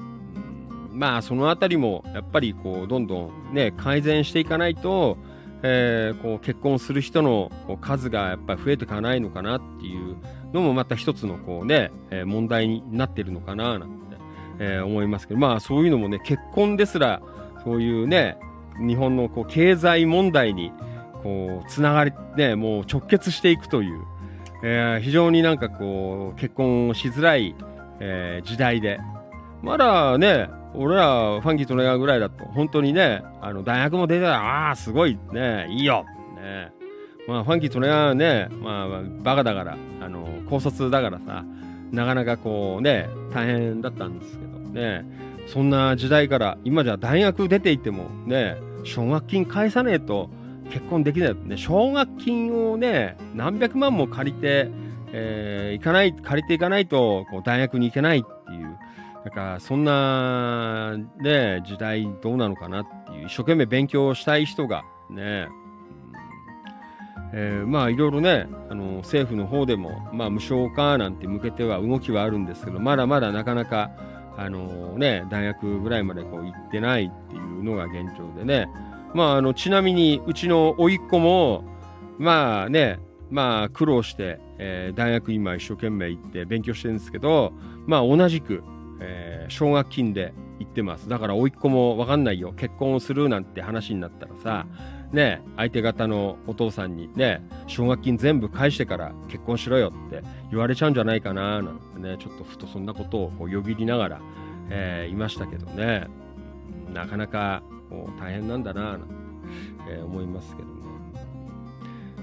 まあそのあたりもやっぱりこうどんどんね改善していかないと、えーこう結婚する人の数がやっぱり増えていかないのかなっていうのもまた一つのこうね、えー問題になってるのかななんて、えー思いますけどまあそういうのもね結婚ですらそういうね日本のこう経済問題にこうつながりねもう直結していくという、えー非常になんかこう結婚しづらい、えー時代で。まだね俺らファンキートレガぐらいだと本当にねあの大学も出たらああすごいねいいよ。ね。まあファンキートレガーねまあバカだからあの高卒だからさなかなかこうね大変だったんですけどね。そんな時代から今じゃ大学出ていてもね奨学金返さねえと結婚できないね。奨学金をね何百万も借りて、えー行かない借りていかないとこう大学に行けないっていう。なんかそんなね時代どうなのかなっていう。一生懸命勉強したい人がね、えーまあいろいろねあの政府の方でも、まあ、無償化なんて向けては動きはあるんですけどまだまだなかなかあのね大学ぐらいまでこう行ってないっていうのが現状でね。まああのちなみにうちの甥っ子もまあねまあ苦労して、えー大学今一生懸命行って勉強してるんですけどまあ同じく、えー奨学金で行ってます。だから甥っ子も分かんないよ。結婚をするなんて話になったらさね相手方のお父さんにね奨学金全部返してから結婚しろよって言われちゃうんじゃないかななんてねちょっとふとそんなことをこうよぎりながら、えーいましたけどね。なかなか大変なんだななんて、えー思いますけどね。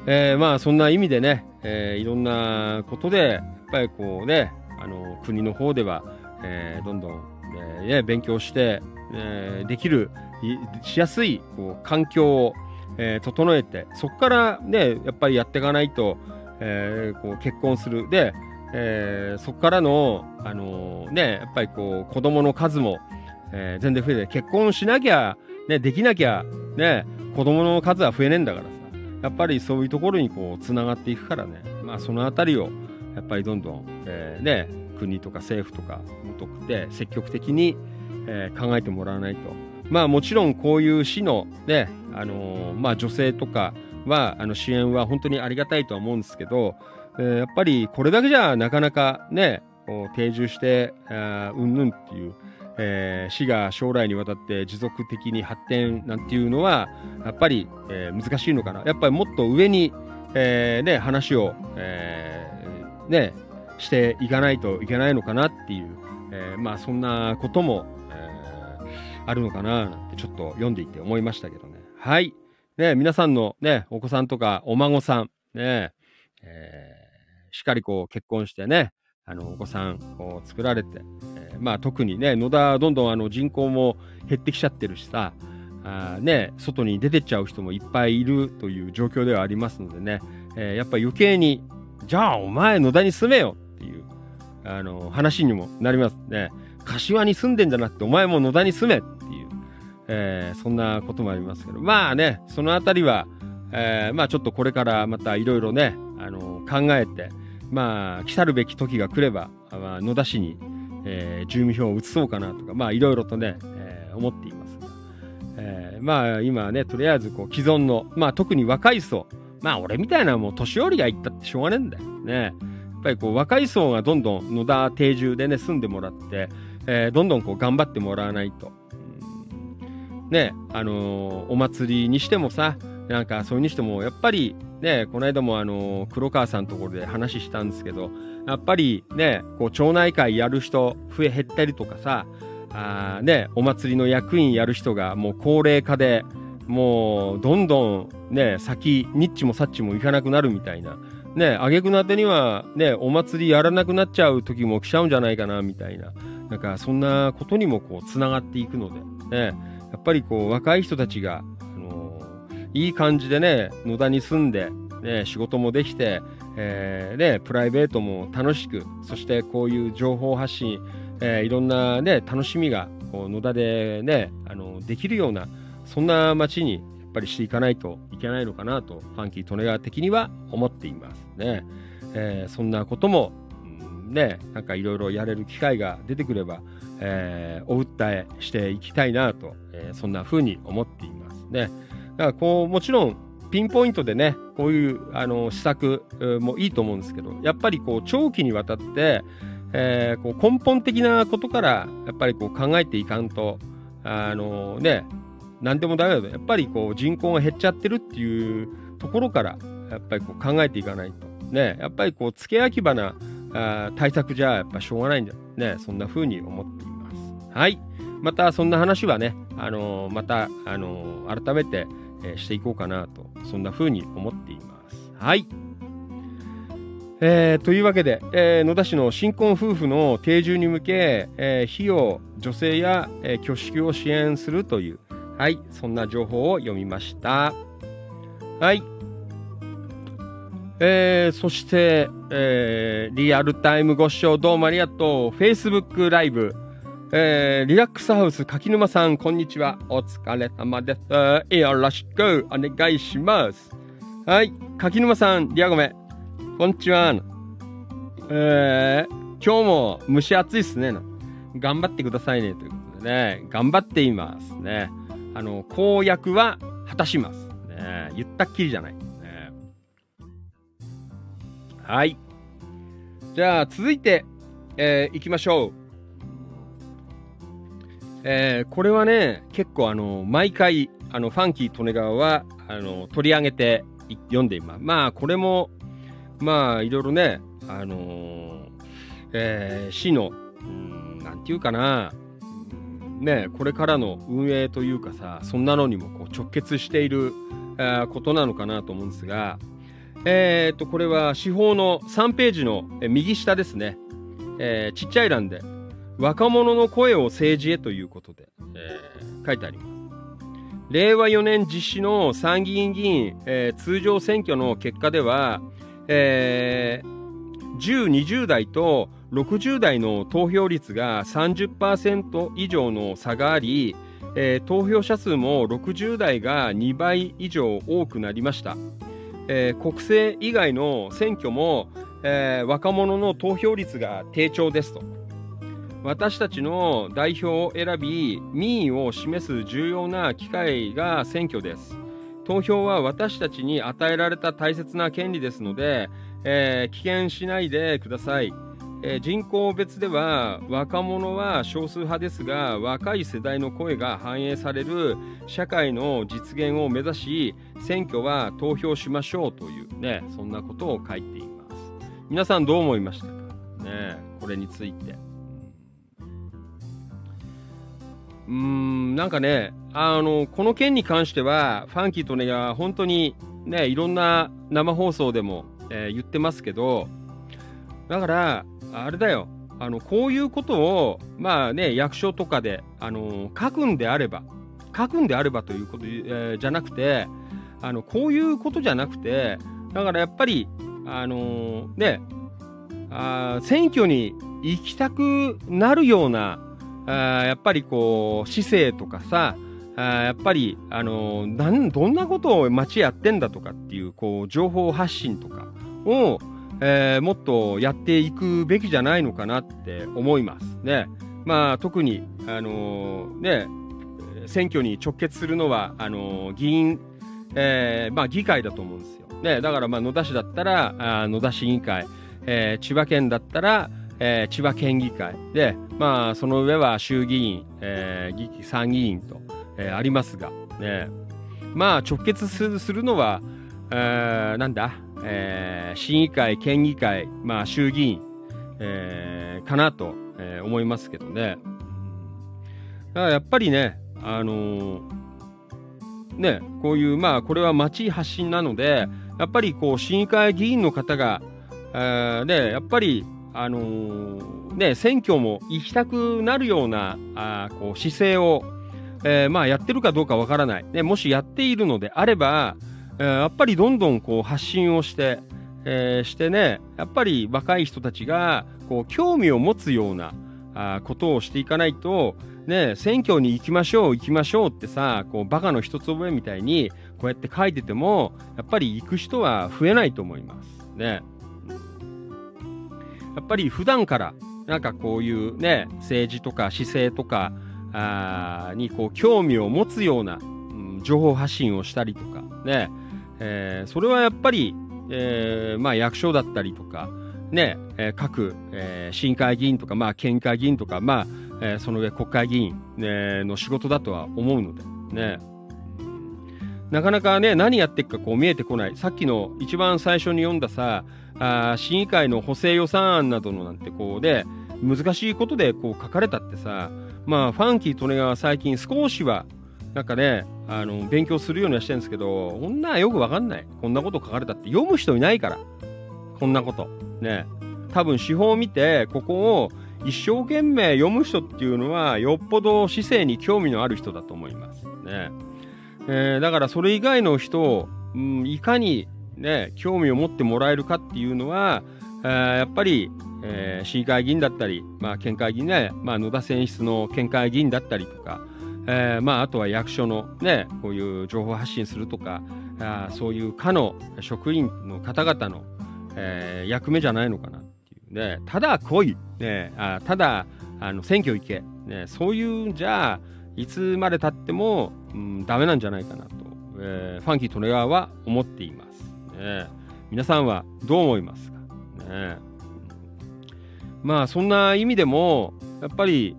えーまあそんな意味でね、えーいろんなことでやっぱりこうねあの国の方では、えーどんどん、えーね、勉強して、えーできるしやすいこう環境を、えー整えてそこからねやっぱりやっていかないと、えーこう結婚するで、えーそこからの、あのねやっぱりこう子供の数も、えー全然増えて結婚しなきゃ、ね、できなきゃ、ね、子供の数は増えねえんだからさやっぱりそういうところにこうつながっていくからね、まあ、そのあたりをやっぱりどんどん、えーね、国とか政府とかもとって積極的に、えー考えてもらわないと。まあもちろんこういう市のね、あのーまあ女性とかは、あの支援は本当にありがたいとは思うんですけど、えーやっぱりこれだけじゃなかなかね、定住して、うんぬんっていう、えー市が将来にわたって持続的に発展なんていうのは、やっぱり、えー難しいのかな。やっぱりもっと上に、えーね、話を、えーね、していかないといけないのかなっていう、えーまあそんなことも、えーあるのかななんてちょっと読んでいて思いましたけどね。はい。ね、皆さんのね、お子さんとかお孫さん、ね、えーしっかりこう結婚してね、あの、お子さんを作られて、えーまあ特にね、野田どんどんあの人口も減ってきちゃってるしさ、あね、外に出てっちゃう人もいっぱいいるという状況ではありますのでね、えーやっぱ余計に、じゃあお前野田に住めよっていう、あの、話にもなりますね。柏に住んでんじゃなくてお前も野田に住めっていう、えーそんなこともありますけど、まあね、そのあたりは、えまあちょっとこれからまたいろいろね、あの、考えて、まあ、来たるべき時が来れば、まあ、野田市に、えー住民票を移そうかなとか、まあいろいろとね、えー思っていますが、えーまあ今ね、とりあえずこう既存の、まあ特に若い層、まあ俺みたいなもう年寄りが行ったってしょうがねえんだよね。やっぱりこう若い層がどんどん野田定住でね、住んでもらって、えーどんどんこう頑張ってもらわないと。ね、あのーお祭りにしてもさ、なんかそれにしてもやっぱりね、この間もあの黒川さんのところで話したんですけど、やっぱりね、こう町内会やる人増え減ったりとかさ、あね、お祭りの役員やる人がもう高齢化で、もうどんどんね、先、ニッチもサッチもいかなくなるみたいな。ね、挙句の果てにはね、お祭りやらなくなっちゃう時も来ちゃうんじゃないかなみたいな。なんかそんなことにもこう繋がっていくので、ね、やっぱりこう若い人たちが、いい感じでね、野田に住んで、ね、仕事もできて、えーね、プライベートも楽しく、そしてこういう情報発信、えーいろんなね、楽しみが、こう野田でね、あの、できるような、そんな街にやっぱりしていかないといけないのかなと、ファンキー利根川的には思っていますね。えーそんなことも、うんね、なんかいろいろやれる機会が出てくれば、えーお訴えしていきたいなと、えーそんな風に思っていますね。だからこう、もちろん、ピンポイントでね、こういう、あの、施策もいいと思うんですけど、やっぱりこう、長期にわたって、えーこう根本的なことから、やっぱりこう考えていかんと、あのね、なんでもダメだと、やっぱりこう人口が減っちゃってるっていうところから、やっぱりこう考えていかないと。ね、やっぱりこう、付け焼き場なあ対策じゃやっぱしょうがないんだ。ね、そんな風に思っています。はい。またそんな話はね、あのまた、あの改めて、えしていこうかなと、そんな風に思っています。はい。えーというわけで、えー野田市の新婚夫婦の定住に向け、えー費用、女性や、えー挙式を支援するという、はい、そんな情報を読みました。はい。えーそして、えーリアルタイムご視聴どうもありがとう。Facebook ライブ、えーリラックスハウス柿沼さん、こんにちは。お疲れ様です。よろしくお願いします。はい。柿沼さん、リアゴメ、こんにちは。えー今日も蒸し暑いっすね。頑張ってくださいね。ということでね、頑張っていますね。あの、公約は果たします。ね、言ったっきりじゃない。ね、はい。じゃあ、続いて、えー行きましょう。えーこれはね、結構あの、毎回、あの、ファンキー利根川は、あの、取り上げて読んでいます。まあ、これも、まあ、いろいろね、あのーえー市の、うんなんていうかな、ね、これからの運営というかさ、そんなのにもこう直結している、えーことなのかなと思うんですが、えー、と、これは司法の3ページの右下ですね。えちっちゃい欄で、若者の声を政治へということで、えー書いてあります。令和4年実施の参議院議員、えー通常選挙の結果では、えー10、20代と60代の投票率が30%以上の差があり、えー投票者数も60代が2倍以上多くなりました。えー国政以外の選挙も、えー若者の投票率が低調ですと。私たちの代表を選び、民意を示す重要な機会が選挙です。投票は私たちに与えられた大切な権利ですので、えー棄権しないでください。えー人口別では若者は少数派ですが若い世代の声が反映される社会の実現を目指し選挙は投票しましょうというねそんなことを書いています皆さんどう思いましたか？ねこれについてうんなんかねあのこの件に関してはファンキーとねが本当にねいろんな生放送でも、えー言ってますけどだからあれだよあのこういうことをまあね役所とかであの書くんであれば書くんであればということ、えーじゃなくてあのこういうことじゃなくてだからやっぱりあのねあ選挙に行きたくなるようなあやっぱりこう姿勢とかさあやっぱり、あのなんどんなことを街やってんだとかっていうこう情報発信とかを、えーもっとやっていくべきじゃないのかなって思いますね。まあ特に、あのーね選挙に直結するのはあのー議員、えーまあ議会だと思うんですよ。ね、だからまあ野田市だったらあ野田市議会、えー千葉県だったら、えー千葉県議会で、まあその上は衆議院、えー議参議院と、えーありますが、ね、まあ直結するするのは、えーなんだ、えー市議会、県議会、まあ衆議院、えーかなと、えー思いますけどね。だからやっぱりね、あのーね、こういう、まあ、これは町発信なので、やっぱりこう、市議会議員の方が、えーね、やっぱり、あのーね、選挙も行きたくなるような、あこう、姿勢を、えーまあ、やってるかどうかわからない。ね、もしやっているのであれば、えーやっぱりどんどんこう、発信をして、えしてね、やっぱり若い人たちが、こう、興味を持つような、あことをしていかないと、ね、選挙に行きましょう、行きましょうってさ、こう、バカの一つ覚えみたいに、こうやって書いてても、やっぱり行く人は増えないと思います。ね。やっぱり普段から、なんかこういうね、政治とか姿勢とか、あーにこう興味を持つような、うん情報発信をしたりとか、ね、えーそれはやっぱり、えーまあ役所だったりとか、ね、えー各、えー市議会議員とか、まあ県会議員とか、まあ、えーその上国会議員、ね、の仕事だとは思うので、ね。なかなかね、何やってっかこう見えてこない。さっきの一番最初に読んださ、あ市議会の補正予算案などのなんてこうで、難しいことでこう書かれたってさ、まあ、ファンキー利根川最近少しは、なんかね、あの、勉強するようにはしてるんですけど、こんなんよくわかんない。こんなこと書かれたって読む人いないから。こんなこと。ね。多分手法を見て、ここを一生懸命読む人っていうのは、よっぽど市政に興味のある人だと思います。ね。えーだからそれ以外の人を、うん、いかにね、興味を持ってもらえるかっていうのは、えやっぱり、えー市議会議員だったり、まあ、県会議員ね、まあ、野田選出の県会議員だったりとか、えーまあ、あとは役所のね、こういう情報発信するとか、あそういう課の職員の方々の、えー役目じゃないのかなっていうね、ただ来い、ね、あただあの選挙行け、ね、そういうんじゃ、いつまでたっても、うん、ダメなんじゃないかなと、えーファンキー・利根川は思っています。ね、皆さんはどう思いますか、ね、まあそんな意味でもやっぱり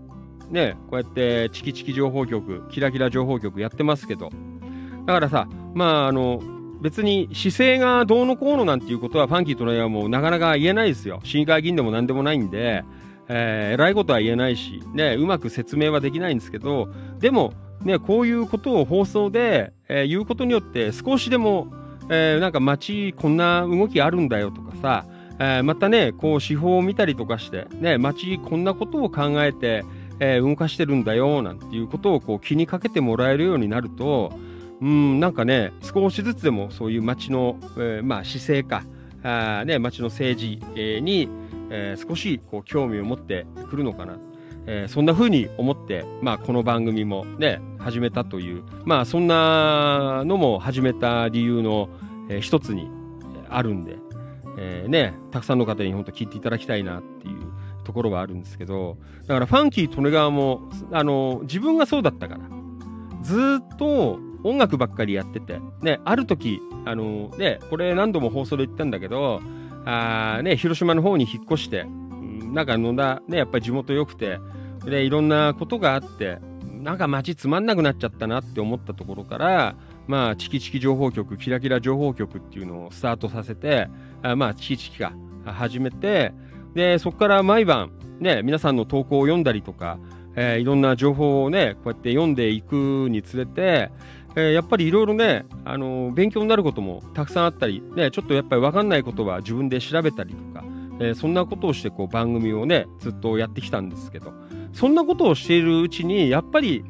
ねこうやってチキチキ情報局キラキラ情報局やってますけど。だからさまああの別に姿勢がどうのこうのなんていうことはファンキー・利根川もうなかなか言えないですよ。市議会議員でも何でもないんで、えー偉いことは言えないし、ね、うまく説明はできないんですけどでもね、こういうことを放送で、えー言うことによって少しでも、えーなんか街こんな動きあるんだよとかさ、えーまたね、こう手法を見たりとかして、ね、街こんなことを考えて、えー動かしてるんだよなんていうことをこう気にかけてもらえるようになると、うん、なんかね、少しずつでもそういう街の、えーまあ姿勢か、あね、街の政治、に、えー少しこう興味を持ってくるのかな。えーそんな風に思って、まあ、この番組もね、始めたという、まあ、そんなのも始めた理由の、えー一つにあるんで、えーね、たくさんの方に本当聞いていただきたいなっていうところはあるんですけど、だからファンキー・利根川も、あの、自分がそうだったから、ずっと音楽ばっかりやってて、ね、ある時、あの、ね、これ何度も放送で言ったんだけど、あね、広島の方に引っ越して、なんか野田、ね、やっぱり地元良くて、で、いろんなことがあって、なんか街つまんなくなっちゃったなって思ったところから、まあ、チキチキ情報局、キラキラ情報局っていうのをスタートさせて、あまあ、チキチキが始めて、で、そこから毎晩、ね、皆さんの投稿を読んだりとか、えー、いろんな情報をね、こうやって読んでいくにつれて、え、やっぱりいろいろね、あのー、勉強になることもたくさんあったり、ね、ちょっとやっぱりわかんないことは自分で調べたりとか、えー、そんなことをしてこう番組をね、ずっとやってきたんですけど、そんなことをしているうちに、やっぱり、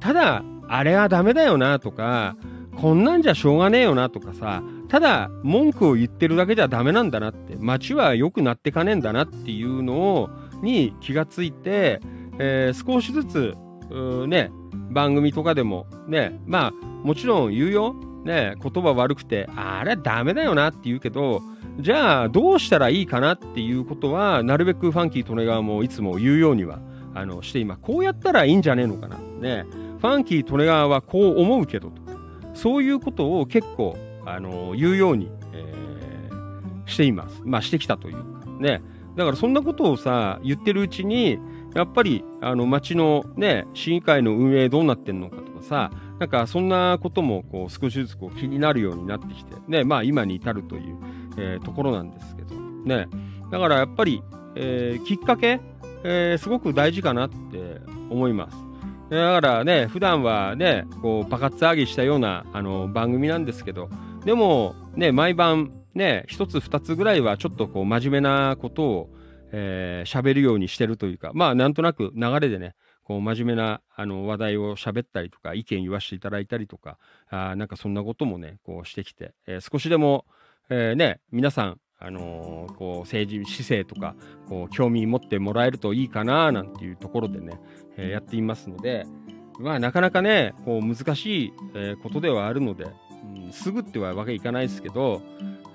ただ、あれはダメだよなとか、こんなんじゃしょうがねえよなとかさ、ただ文句を言ってるだけじゃダメなんだなって、街は良くなってかねえんだなっていうの、に気がついて、えー、少しずつ、ね、番組とかでも、ね、まあ、もちろん言うよ。ね、言葉悪くて、あれはダメだよなって言うけど、じゃあどうしたらいいかなっていうことは、なるべくファンキー利根川もいつも言うようには、あの、して今、こうやったらいいんじゃねえのかな。ね、ファンキー利根川はこう思うけどとか、そういうことを結構、あの、言うように、えー、しています。まあ、してきたというか、ね。だからそんなことをさ、言ってるうちに、やっぱり、あの、町のね、市議会の運営どうなってんのかとかさ、なんかそんなこともこう少しずつこう気になるようになってきて、ね、まあ今に至るという、えー、ところなんですけど、ね。だからやっぱり、えー、きっかけ、えー、すごく大事かなって思います。だからね、普段はね、こう、バカッツ上げしたような、あの、番組なんですけど、でも、ね、毎晩、ね、一つ二つぐらいはちょっとこう、真面目なことを、えー、喋るようにしてるというか、まあ、なんとなく流れでね、こう、真面目な、あの、話題を喋ったりとか、意見言わせていただいたりとか、あなんかそんなこともね、こうしてきて、え、少しでも、えー、ね、皆さん、あのー、こう政治姿勢とかこう興味持ってもらえるといいかななんていうところでね、えー、やっていますので、まあ、なかなかねこう難しい、えー、ことではあるので、うん、すぐってはわけいかないですけど、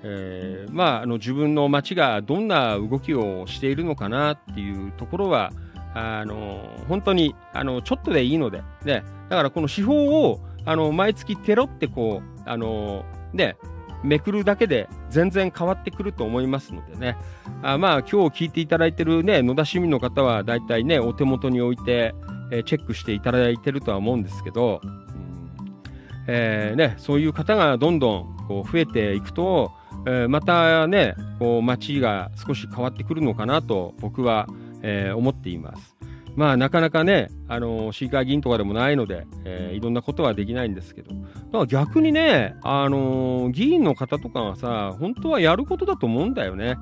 え、まああの自分の街がどんな動きをしているのかなっていうところはあの本当にあのちょっとでいいので、ね、だからこの手法をあの毎月テロってこうあのねめくるだけで全然変わってくると思いますのでね。あまあ今日聞いていただいてるね、野田市民の方は大体ね、お手元に置いて、えー、チェックしていただいてるとは思うんですけど、うん。えー、ね、そういう方がどんどんこう増えていくと、えー、またね、こう街が少し変わってくるのかなと僕は思います、えー、思っています。まあなかなかね、あの市議会議員とかでもないので、えー、いろんなことはできないんですけど、だから逆にね、あのー、議員の方とかはさ、本当はやることだと思うんだよね。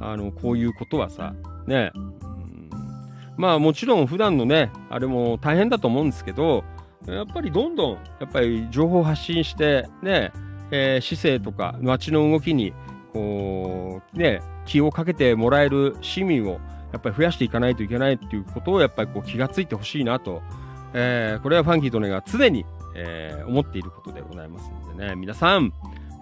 あの、こういうことはさ、ね。まあもちろん普段のね、あれも大変だと思うんですけど、やっぱりどんどん、やっぱり情報発信して、ね、えー、市政とか街の動きに、こう、ね、気をかけてもらえる市民をやっぱり増やしていかないといけないっていうことをやっぱりこう気がついてほしいなと、えー、これはファンキーとねが常に、えー、思っていることでございますのでね、皆さん、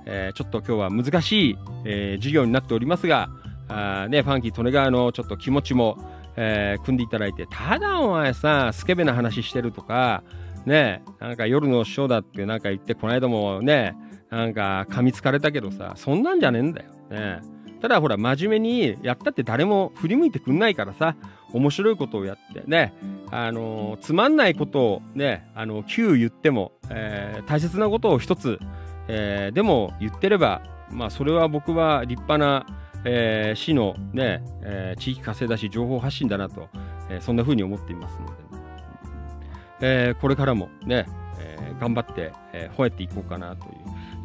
えー、ちょっと今日は難しい、え、授業になっておりますが、あね、ファンキー利根川のちょっと気持ちも、え、組んでいただいて、ただお前さ、スケベな話してるとか、ね、なんか夜のショーだってなんか言って、この間もね、なんか噛みつかれたけどさ、そんなんじゃねえんだよ。ね。ただほら、真面目にやったって誰も振り向いてくんないからさ、面白いことをやってね、あのー、つまんないことをね、あの、9言っても、えー、大切なことを一つ、えー、でも言ってれば、まあそれは僕は立派な、えー、市のね、えー、地域活性だし情報発信だなと、えー、そんな風に思っていますので、えー、これからもね、えー、頑張って、えー、吠えていこうかなという、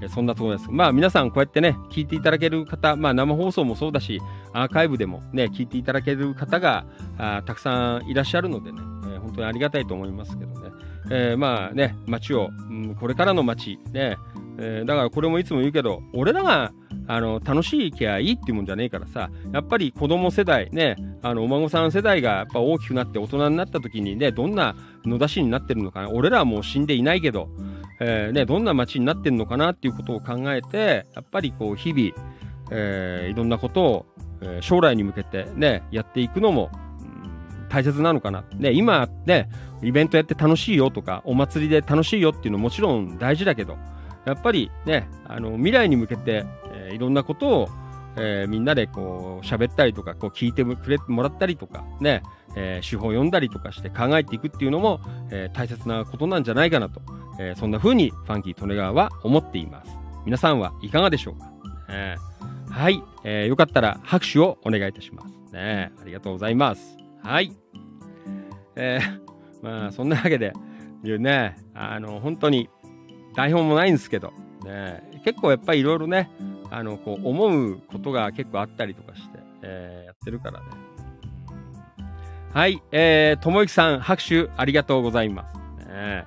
そんなところです。まあ皆さんこうやってね、聞いていただける方、まあ生放送もそうだし、アーカイブでもね、聞いていただける方があたくさんいらっしゃるのでね、えー、本当にありがたいと思いますけどね。えー、まあね、街を、うん、これからの街、ね、えー、だからこれもいつも言うけど、俺らがあの楽しいきゃいいっていうもんじゃねえからさ、やっぱり子供世代、ね、あのお孫さん世代がやっぱ大きくなって大人になった時にね、どんな野田市になってるのかな、俺らはもう死んでいないけど、えー、ね、どんな街になってんのかなっていうことを考えて、やっぱりこう日々、えー、いろんなことを、えー、将来に向けてね、やっていくのも、大切なのかな。ね、今ね、イベントやって楽しいよとか、お祭りで楽しいよっていうのももちろん大事だけど、やっぱりね、あの、未来に向けて、えー、いろんなことを、えーみんなでこう喋ったりとか、こう聞いてくれもらったりとか、ね、えー手法を読んだりとかして考えていくっていうのも、えー大切なことなんじゃないかなと、えーそんな風にファンキー・トネガーは思っています。皆さんはいかがでしょうか、えーはい、えーよかったら拍手をお願いいたします。ね、ありがとうございます。はい。えーまあそんなわけで、いうね、あの、本当に台本もないんですけど、ね、結構やっぱりいろいろね、あの、こう思うことが結構あったりとかして、えーやってるからね。はい、えー、ともゆきさん、拍手ありがとうございます。ね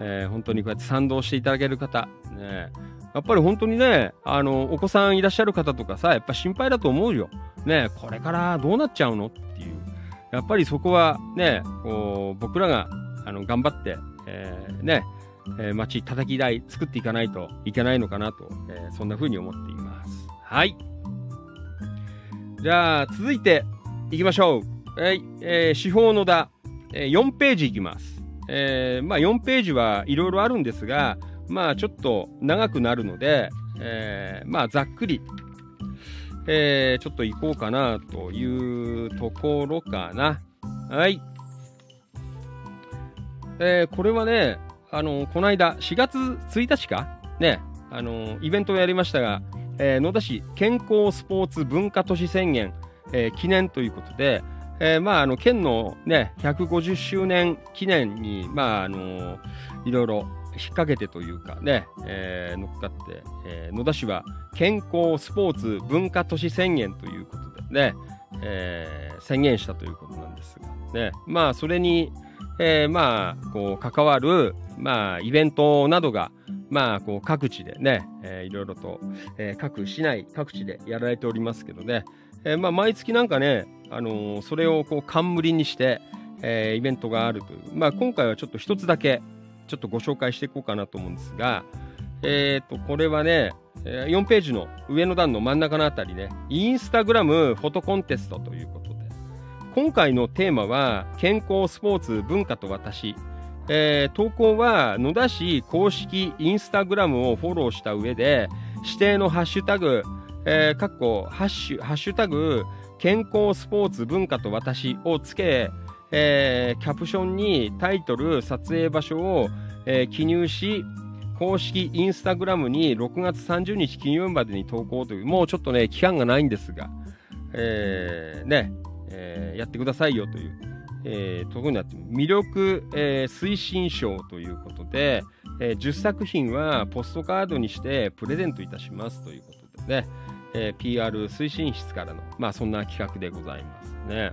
えー本当にこうやって賛同していただける方、ねやっぱり本当にね、あの、お子さんいらっしゃる方とかさ、やっぱ心配だと思うよ。ねこれからどうなっちゃうのっていう。やっぱりそこはね、こう、僕らが、あの、頑張って、えーね、えー街叩き台作っていかないといけないのかなと、えーそんな風に思っています。はい。じゃあ、続いていきましょう。はい、えー、司法の田、えー4ページいきます。えーまあ4ページはいろいろあるんですが、まあちょっと長くなるので、えーまあざっくり、えーちょっと行こうかなというところかな。はい。えーこれはね、あの、この間、4月1日か？ね、あの、イベントをやりましたが、えー野田市健康スポーツ文化都市宣言、えー記念ということで、えーまあ、あの、県のね、150周年記念に、まあ、あのいろいろ引っ掛けてというかね、えー乗っかって、えー野田市は健康スポーツ文化都市宣言ということでね、えー宣言したということなんですが、ね、まあ、それに、えーまあ、こう、関わる、まあ、イベントなどが、まあ、こう、各地でね、えーいろいろと、えー各市内、各地でやられておりますけどね、えーまあ、毎月なんかね、あのーそれをこう、冠にして、えーイベントがあるという。まあ、今回はちょっと一つだけ、ちょっとご紹介していこうかなと思うんですが、えっ、と、これはね、えー4ページの上の段の真ん中のあたりね、インスタグラムフォトコンテストということで、今回のテーマは、健康、スポーツ、文化と私。えー投稿は野田市公式インスタグラムをフォローした上で、指定のハッシュタグ、えー、かっこ、ハッシュ、ハッシュタグ、健康、スポーツ、文化と私をつけ、えーキャプションにタイトル、撮影場所を、えー記入し、公式インスタグラムに6月30日金曜日までに投稿という、もうちょっとね、期間がないんですが、えーね、えーやってくださいよという、えーところになって魅力、えー推進賞ということで、えー10作品はポストカードにしてプレゼントいたしますということでね、えー PR 推進室からの、まあそんな企画でございますね。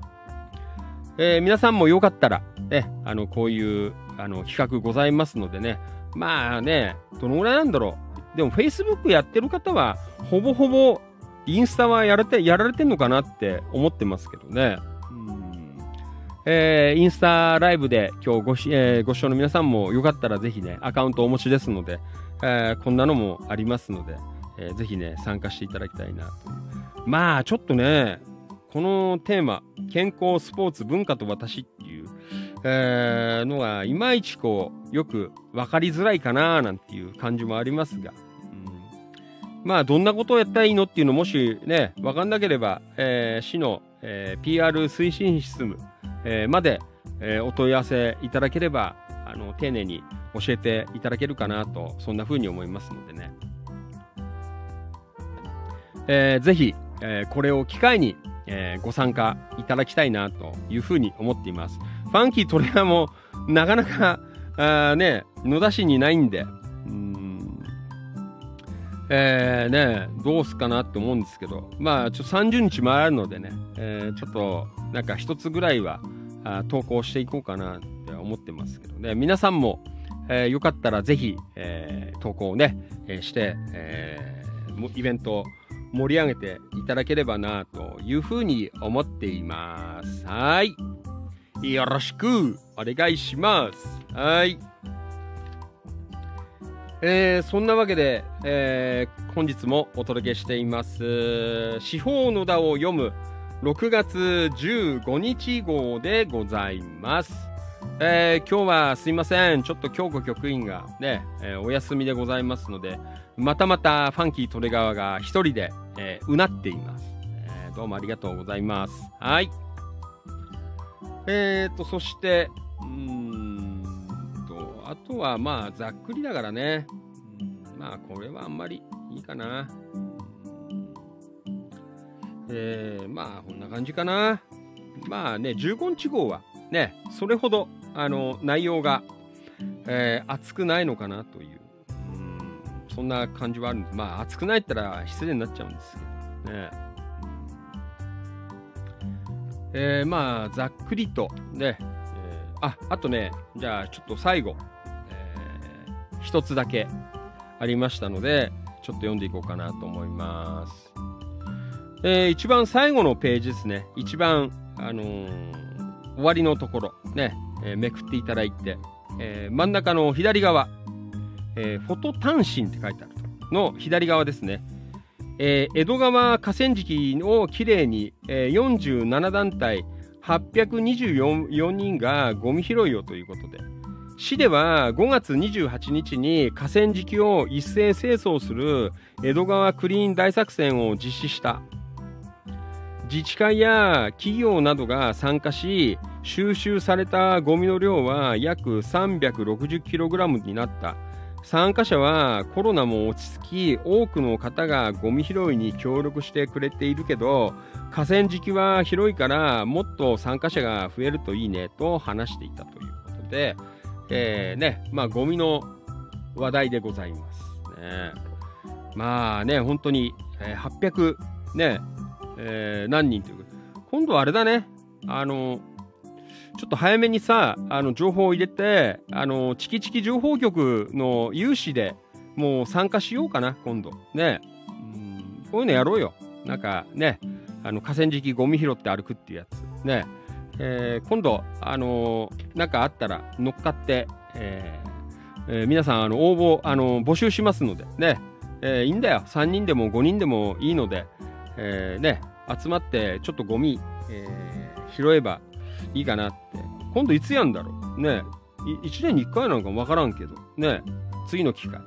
えー皆さんもよかったら、ね、あの、こういう、あの、企画ございますのでね、まあね、どのぐらいなんだろう。でも、Facebook やってる方は、ほぼほぼ、インスタはやられて、やられてんのかなって思ってますけどね。うんえーインスタライブで今日ごし、えーご視聴の皆さんもよかったらぜひね、アカウントお持ちですので、えーこんなのもありますので、えーぜひね、参加していただきたいなと。まあ、ちょっとね、このテーマ、健康、スポーツ、文化と私っていう、えーのが、いまいちこう、よく分かりづらいかななんていう感じもありますが、うんまあ、どんなことをやったらいいのっていうのもしね、分かんなければ、えー市の、えー PR 推進室務、えーまで、えーお問い合わせいただければ、あの、丁寧に教えていただけるかなと、そんな風に思いますのでね。えーぜひ、えーこれを機会に、えーご参加いただきたいなというふうに思っています。ファンキートレアもなかなか、あね、野田市にないんで、うん。えーね、どうすかなって思うんですけど、まあ、ちょっと30日もあるのでね、えーちょっと、なんか一つぐらいは、あ投稿していこうかなって思ってますけど。ね、皆さんも、えーよかったらぜひ、えー投稿をね、えーして、えーイベントを盛り上げていただければなというふうに思っています。はい。よろしくお願いします。はい。えーそんなわけで、えー本日もお届けしています、司法の田を読む6月15日号でございます。えー今日はすいません。ちょっと京子局員がね、えーお休みでございますので、またまたファンキートレガワが一人で、えーうなっています、えーどうもありがとうございます。はい。えーと、そして、うんと、あとはまあ、ざっくりだからね。まあ、これはあんまりいいかな。えー、まあ、こんな感じかな。まあね、15日号はね、それほど、あの、内容が、えー熱くないのかなという、そんな感じはあるんです。まあ、熱くないったら失礼になっちゃうんですけどね。えーまあ、ざっくりと、ね、えーあ、あとね、じゃあ、ちょっと最後、えー一つだけありましたので、ちょっと読んでいこうかなと思います。えー一番最後のページですね。一番、あのー終わりのところ、ね、えーめくっていただいて、えー真ん中の左側、えーフォト単身って書いてあるの左側ですね。えー江戸川河川敷をきれいに、えー47団体824人がゴミ拾いをということで、市では5月28日に河川敷を一斉清掃する江戸川クリーン大作戦を実施した。自治会や企業などが参加し、収集されたゴミの量は約 360kg になった。参加者はコロナも落ち着き、多くの方がゴミ拾いに協力してくれているけど、河川敷は広いからもっと参加者が増えるといいねと話していたということで、えーね、まあゴミの話題でございます。ね、まあね、本当に、800ね、えー何人というか、今度はあれだね、あの、ちょっと早めにさ、あの、情報を入れて、あの、チキチキ情報局の有志でもう参加しようかな、今度。ね。うんこういうのやろうよ。なんかね、あの、河川敷ゴミ拾って歩くっていうやつ。ね。えー今度、あのなんかあったら乗っかって、えーえー皆さん、あの、応募、あの募集しますので、ね。えーいいんだよ。3人でも5人でもいいので、えーね、集まってちょっとゴミ、えー拾えばいいかなって。今度いつやんだろう？ね。い1年に1回なのかわからんけど。ね。次の機会。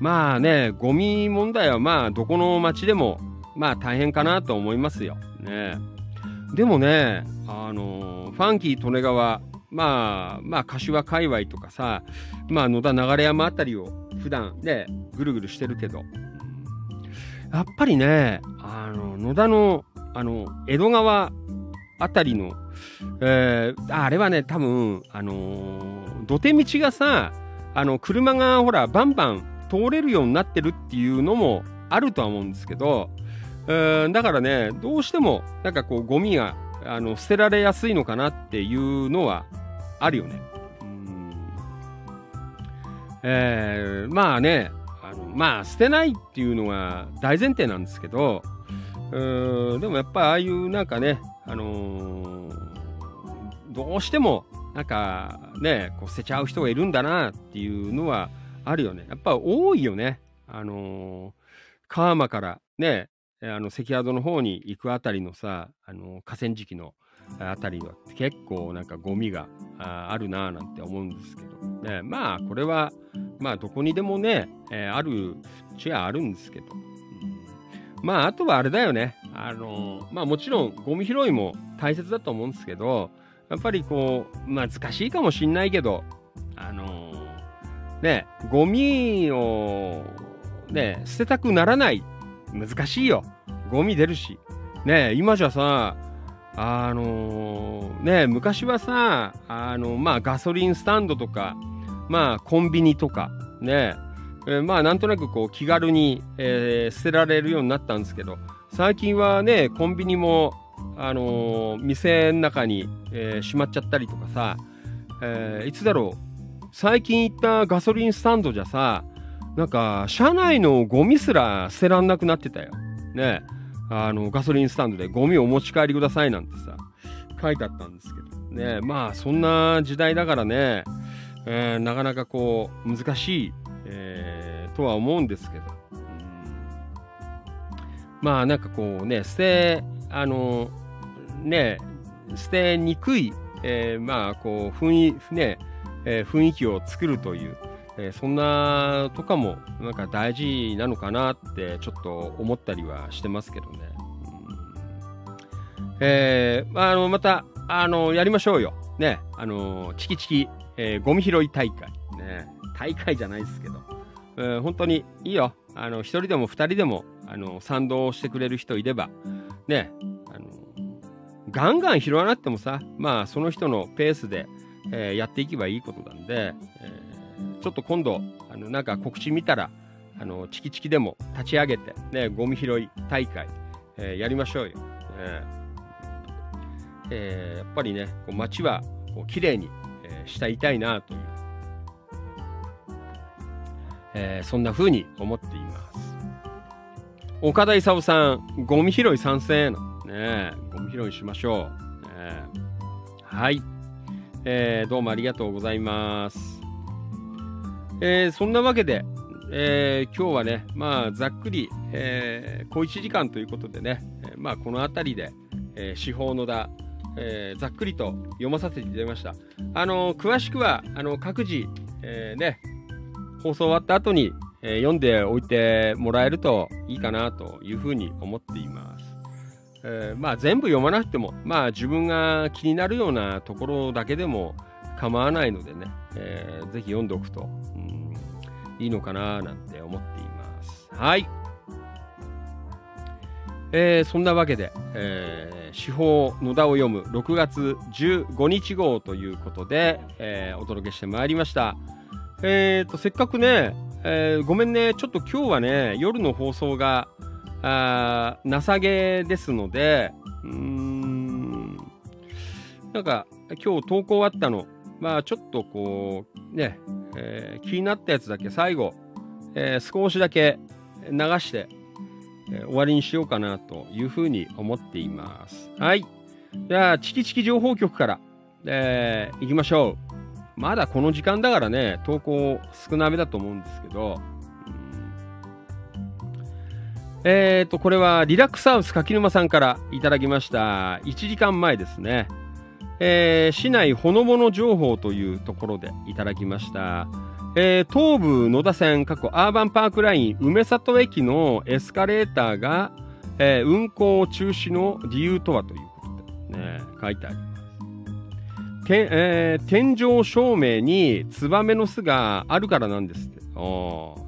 まあね、ゴミ問題はまあどこの町でもまあ大変かなと思いますよ。ね。でもね、あのファンキー利根川、まあ、まあ柏界隈とかさ、まあ野田流山あたりを普段ね、ぐるぐるしてるけど、やっぱりね、あの、野田の、あの、江戸川あたりの、えーあれはね、多分、あのー土手道がさ、あの、車がほら、バンバン通れるようになってるっていうのもあるとは思うんですけど、えーだからね、どうしても、なんかこう、ゴミが、あの、捨てられやすいのかなっていうのはあるよね。うんえーまあね、あのまあ、捨てないっていうのが大前提なんですけど、でもやっぱりああいうなんかね、あのーどうしてもなんかね、こう捨てちゃう人がいるんだなっていうのはあるよね。やっぱ多いよね。あのー川間からね、あの関宿の方に行くあたりのさ、あの河川敷のあたりは結構なんかゴミがあるなぁなんて思うんですけど、ね、まあこれはまあどこにでもね、えーあるっちゃあるんですけど、まああとはあれだよね、あのまあもちろんゴミ拾いも大切だと思うんですけど、やっぱりこう難しいかもしんないけど、あのね、ゴミをね、捨てたくならない。難しいよ。ゴミ出るし。ね、今じゃさ、あのね、昔はさ、あの、まあガソリンスタンドとか、まあコンビニとか、ね、えーまあなんとなくこう気軽に、えー捨てられるようになったんですけど、最近はね、コンビニも、あのー店の中に、えーしまっちゃったりとかさ、えいつだろう、最近行ったガソリンスタンドじゃさ、なんか、車内のゴミすら捨てらんなくなってたよ。ね。あの、ガソリンスタンドでゴミをお持ち帰りくださいなんてさ、書いてあったんですけど。ね。まあ、そんな時代だからね、えなかなかこう、難しい、えーとは思うんですけど。うんまあ、なんかこうね、捨て、あの、ね、捨てにくい、えーまあ、こう、雰囲、ね、えー雰囲気を作るという、えーそんなとかもなんか大事なのかなってちょっと思ったりはしてますけどね。うんえあ、あのまたあのやりましょうよ。ね、あのチキチキ、えーゴミ拾い大会。ね、大会じゃないですけど、えー本当にいいよ。あの一人でも二人でもあの賛同してくれる人いれば、ね、あのガンガン拾わなくてもさ、まあその人のペースで、えーやっていけばいいことなんで、えーちょっと今度、あのなんか告知見たら、あのチキチキでも立ち上げて、ね、ゴミ拾い大会、えーやりましょうよ。えーえーやっぱりね、こう街はこう綺麗に、えーしたいたいなという、えーそんな風に思っています。岡田勲さん、ゴミ拾い賛成の。ねえゴミ拾いしましょう。ねえはい、えーどうもありがとうございます。えーそんなわけで、えー今日はね、まあ、ざっくり、えー小1時間ということでね、えまあ、この辺りで、えー司法のだ、えーざっくりと読まさせていただきました。あのー詳しくは、あの各自、えーね、放送終わった後に、えー読んでおいてもらえるといいかなというふうに思っています。えーまあ、全部読まなくても、まあ、自分が気になるようなところだけでも構わないのでね、えーぜひ読んでおくと、うんいいのかななんて思っています。はい。えーそんなわけで、えー司法野田を読む6月15日号ということで、えーお届けしてまいりました。えーと、せっかくね、えーごめんね、ちょっと今日はね、夜の放送が、あー情けですので、うーん、なんか、今日投稿あったの、まあちょっとこう、ね、えー気になったやつだけ最後、えー少しだけ流して、えー終わりにしようかなというふうに思っています。はい。じゃあ、チキチキ情報局から、えー行きましょう。まだこの時間だからね、投稿少なめだと思うんですけど、うんえーと、これはリラックスハウス柿沼さんからいただきました。1時間前ですね。えー市内ほのぼの情報というところでいただきました。えー東武野田線、過去アーバンパークライン梅里駅のエスカレーターが、えー運行中止の理由とはということで、ね、書いてあります。てえー天井照明にツバメの巣があるからなんですって。ああ、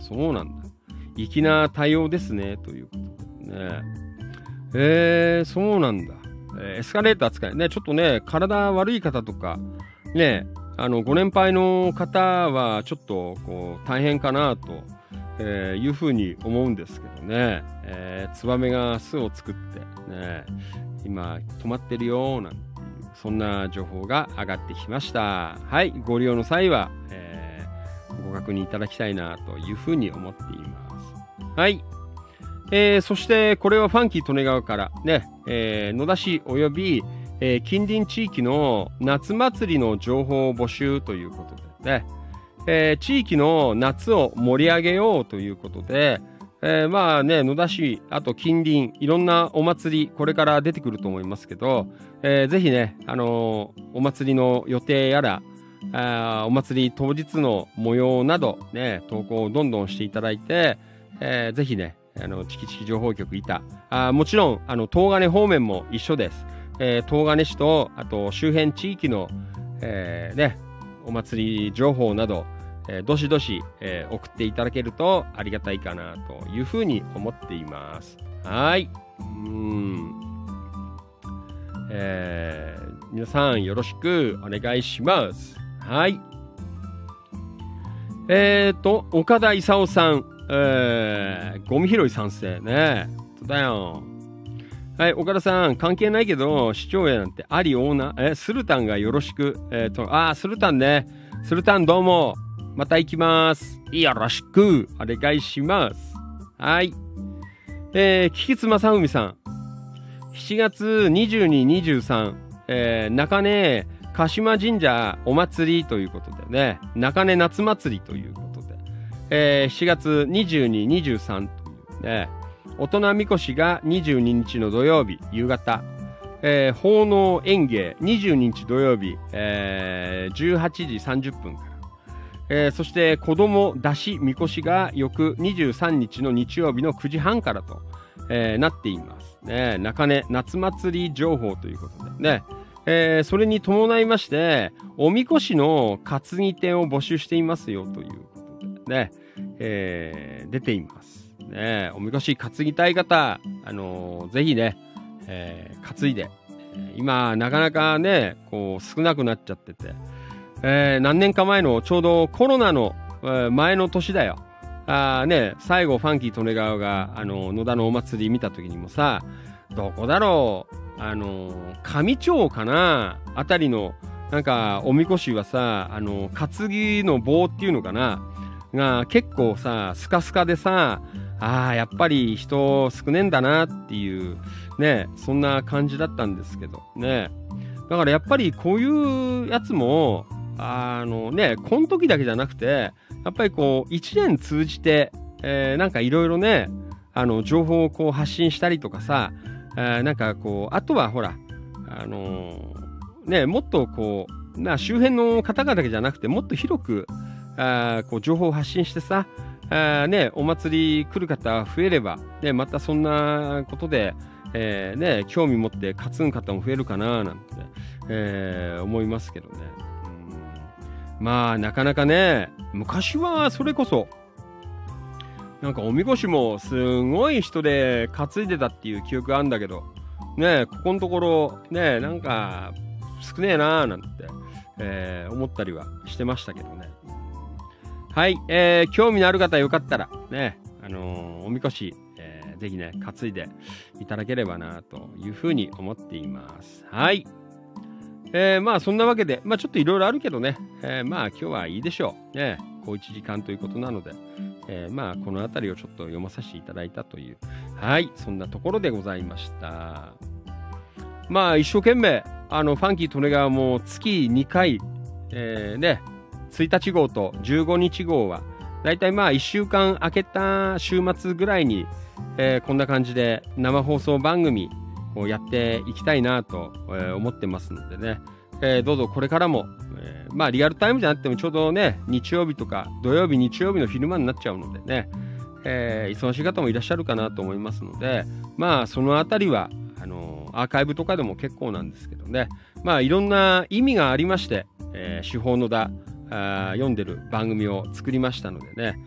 そうなんだ。粋な対応ですね、ということでね。えー、そうなんだ。エスカレーター使いね、ちょっとね、体悪い方とか、ね、あの、ご年配の方は、ちょっと、こう、大変かなと、えーいうふうに思うんですけどね、えーツバメが巣を作って、ね、今、止まってるよ、なんて、そんな情報が上がってきました。はい、ご利用の際は、えーご確認いただきたいな、というふうに思っています。はい。えーそして、これはファンキー利根川からね、えー野田市及び、えー近隣地域の夏祭りの情報を募集ということでね、えー地域の夏を盛り上げようということで、えーまあね、野田市、あと近隣、いろんなお祭り、これから出てくると思いますけど、えーぜひね、あのーお祭りの予定やら、あお祭り当日の模様など、ね、投稿をどんどんしていただいて、えーぜひね、あの、チキチキ情報局いた。あもちろん、あの、東金方面も一緒です。えー東金市と、あと周辺地域の、えーね、お祭り情報など、えーどしどし、えー送っていただけるとありがたいかなというふうに思っています。はい。うん。えー皆さんよろしくお願いします。はい。えーと、岡田勲さん、えー、ゴミ拾い賛成ね。だよ。はい、岡田さん、関係ないけど、市長やなんてありオーナー、え、スルタンがよろしく、えーと、あ、スルタンね。スルタンどうも。また行きます。よろしく、お願いします。はい。えー、菊津正文さん。7月22、23、えー、中根鹿島神社お祭りということでね、中根夏祭りということで、えー7月22、23というね、大人みこしが22日の土曜日夕方、えー奉納園芸22日土曜日、えー18時30分から、えーそして子供出しみこしが翌23日の日曜日の9時半からと、えーなっています。ね、中根夏祭り情報ということでね、えーそれに伴いまして、おみこしの担ぎ手を募集していますよということでね、えー出ています。ね、おみこし担ぎたい方、あのーぜひね、えー担いで、今、なかなかね、こう、少なくなっちゃってて、えー何年か前のちょうどコロナの、前の年だよ。あね、最後ファンキー利根川が、あの、野田のお祭り見た時にもさ、どこだろう、あの、上町かなあたりの、なんか、おみこしはさ、あの、担ぎの棒っていうのかなが、結構さ、スカスカでさ、ああ、やっぱり人少ねえんだなっていう、ね、そんな感じだったんですけど、ね。だからやっぱりこういうやつも、あのね、この時だけじゃなくて、やっぱりこう、一年通じて、えーなんかいろいろね、あの、情報をこう発信したりとかさ、えーなんかこう、あとはほら、あのーね、もっとこう、な周辺の方々だけじゃなくて、もっと広く、あこう情報を発信してさ、あね、お祭り来る方増えれば、ね、またそんなことで、えーね、興味持って担ぐ方も増えるかななんて、えー思いますけどね。まあ、なかなかね、昔はそれこそ、なんかおみこしもすごい人で担いでたっていう記憶あるんだけど、ねここのところ、ねなんか少ねえなーなんて、えー思ったりはしてましたけどね。はい、えー興味のある方よかったら、ね、あのーおみこし、えーぜひね、担いでいただければなというふうに思っています。はい。えーまあそんなわけで、まあちょっといろいろあるけどね、えーまあ今日はいいでしょう。ね、こう1時間ということなので、えーまあこの辺りをちょっと読まさせていただいたという、はい、そんなところでございました。まあ一生懸命、あの、ファンキー・トネガーも月2回、えーね、1日号と15日号は、だいたいまあ1週間空けた週末ぐらいに、えーこんな感じで生放送番組をやっていきたいなと、思ってますのでね、えーどうぞこれからも、えーまあリアルタイムじゃなくてもちょうどね、日曜日とか土曜日、日曜日の昼間になっちゃうのでね、えー忙しい方もいらっしゃるかなと思いますので、まあそのあたりは、あのアーカイブとかでも結構なんですけどね、まあいろんな意味がありまして、えー手法のだあ読んでる番組を作りましたのでね、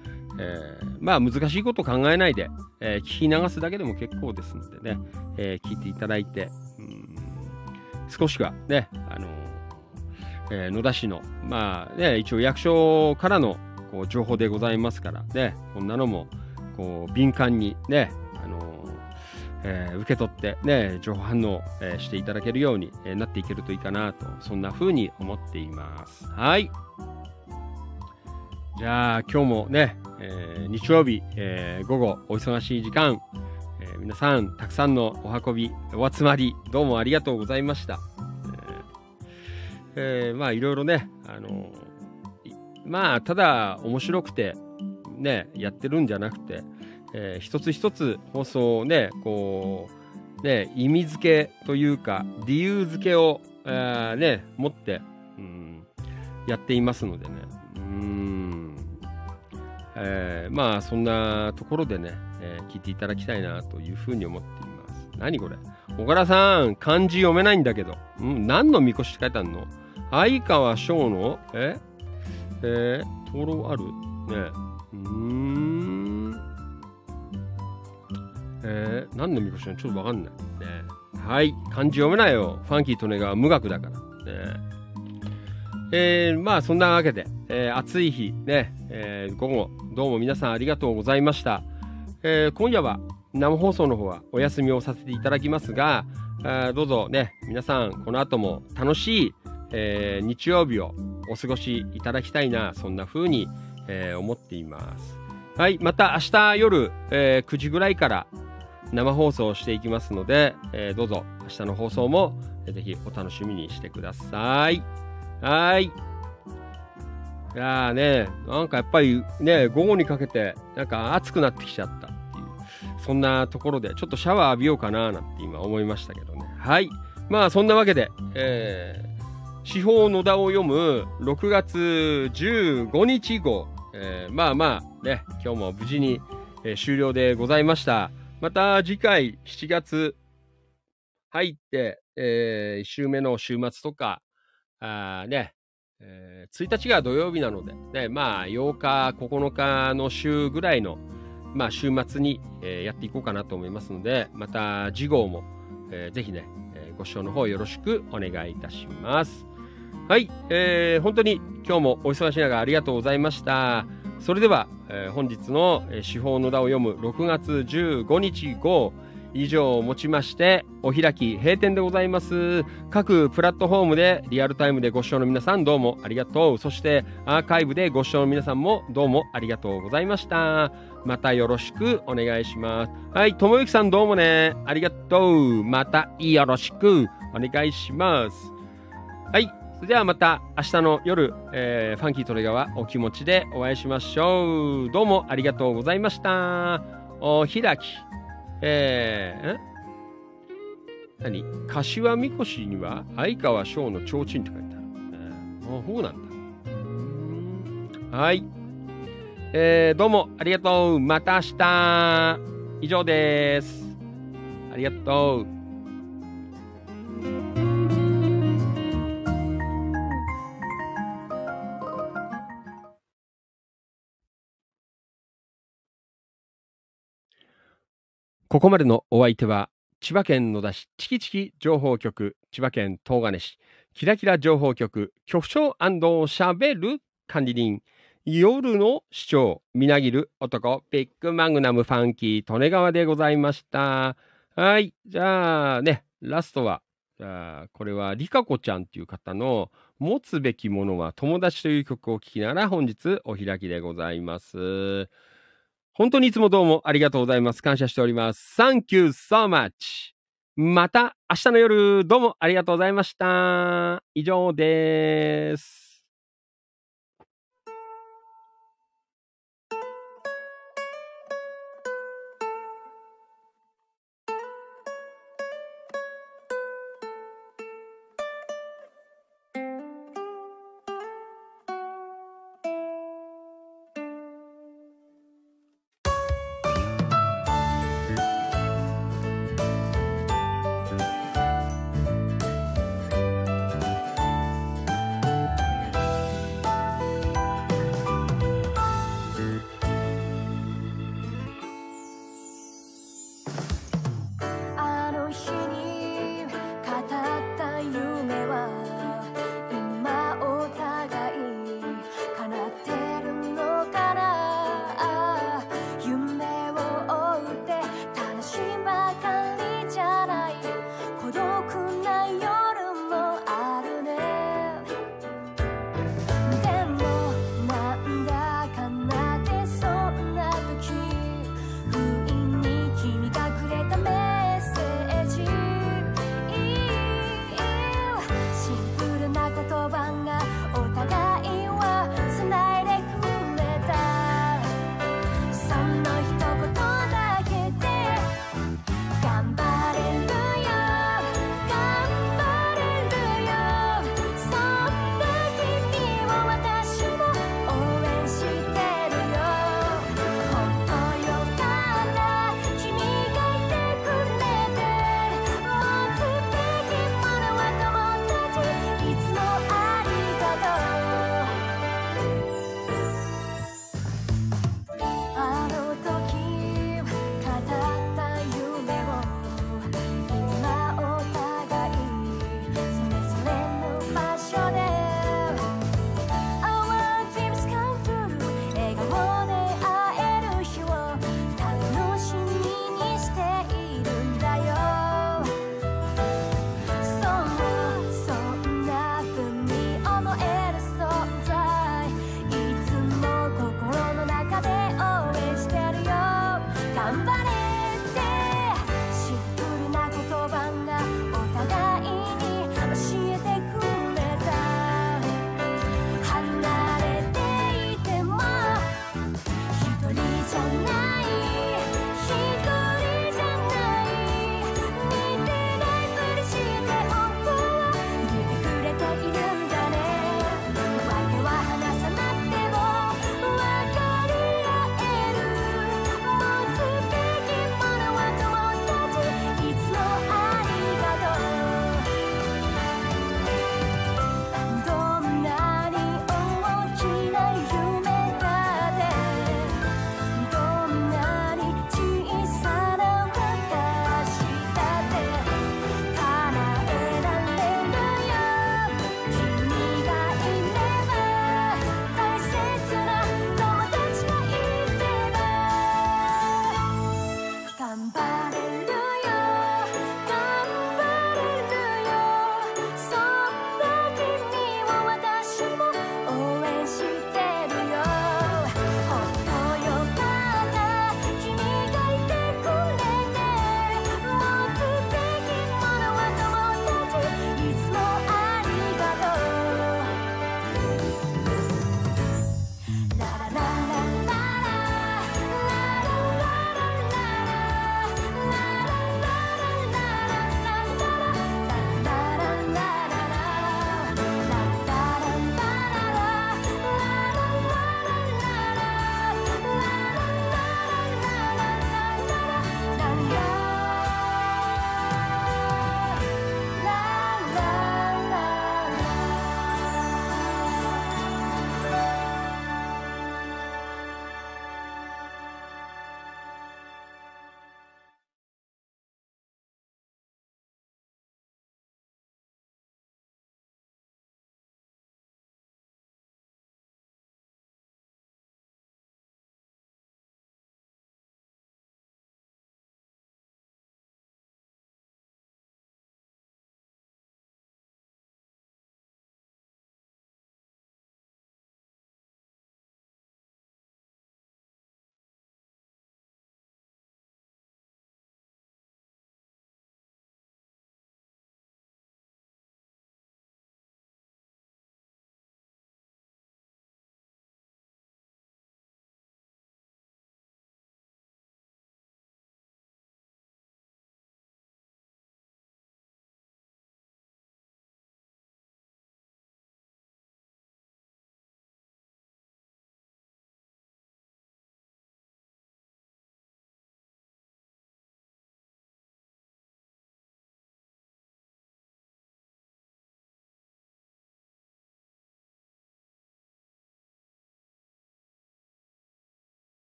えーまあ難しいこと考えないで、えー聞き流すだけでも結構ですのでね、えー聞いていただいて、うん少しはね、あのえ野田市の、まあね、一応役所からのこう情報でございますからね、こんなのもこう敏感にね、あのえ受け取ってね、情報反応、えしていただけるように、えなっていけるといいかなと、そんな風に思っています。はい。じゃあ今日もね、えー日曜日、えー午後お忙しい時間、えー皆さんたくさんのお運び、お集まり、どうもありがとうございました。えーまあいろいろね、あのまあただ面白くてね、やってるんじゃなくて、えー一つ一つ放送をね、こう、ね、意味付けというか、理由付けを、えーね、持って、うん、やっていますのでね。うんえーまあそんなところでね、えー聞いていただきたいなというふうに思っています。何これ？小倉さん、漢字読めないんだけど。うん何のみこしって書いてあるの？相川翔の？え？えー、灯籠ある？ねえうーん。えー、何のみこしなの？ちょっとわかんない。ねはい。漢字読めないよ。ファンキー・トネが無学だから。ねえー、まあそんなわけで、えー暑い日ね、えー午後どうも皆さんありがとうございました、えー今夜は生放送の方はお休みをさせていただきますが、どうぞね皆さんこの後も楽しい、え日曜日をお過ごしいただきたいなそんな風に、え思っています。はいまた明日夜、え9時ぐらいから生放送していきますので、えどうぞ明日の放送もぜひお楽しみにしてください。はい。いやーね、なんかやっぱりね、午後にかけて、なんか暑くなってきちゃったっていう、そんなところで、ちょっとシャワー浴びようかななんて今思いましたけどね。はい。まあそんなわけで、えー司法野田を読む6月15日号。えーまあまあね、今日も無事に、えー終了でございました。また次回7月入って、えー1週目の週末とか、あーね、えー1日が土曜日なので、ね、まあ8日、9日の週ぐらいの、まあ週末に、えーやっていこうかなと思いますので、また次号も、えーぜひね、えーご視聴の方よろしくお願いいたします。はい、えー本当に今日もお忙しい中ありがとうございました。それでは、えー本日のえー司法の田を読む6月15日号以上をもちましてお開き閉店でございます。各プラットフォームでリアルタイムでご視聴の皆さんどうもありがとう。そしてアーカイブでご視聴の皆さんもどうもありがとうございました。またよろしくお願いします。はい、ともゆきさんどうもね、ありがとう。またよろしくお願いします。はい、それではまた明日の夜、えーファンキートレガはお気持ちでお会いしましょう。どうもありがとうございました。お開き。えー、ん何？柏神輿には相川翔の提灯って書いてある。あ、あそうなんだ。はい。えー、どうもありがとう。また明日。以上です。ありがとう。ここまでのお相手は、千葉県野田市チキチキ情報局、千葉県東金市、キラキラ情報局、局長しゃべる管理人、夜の市長、みなぎる男、ビッグマグナムファンキー、利根川でございました。はい。じゃあね、ラストは、じゃあ、これはリカコちゃんっていう方の、持つべきものは友達という曲を聴きながら本日お開きでございます。本当にいつもどうもありがとうございます。感謝しております。Thank you so much. また明日の夜どうもありがとうございました。以上です。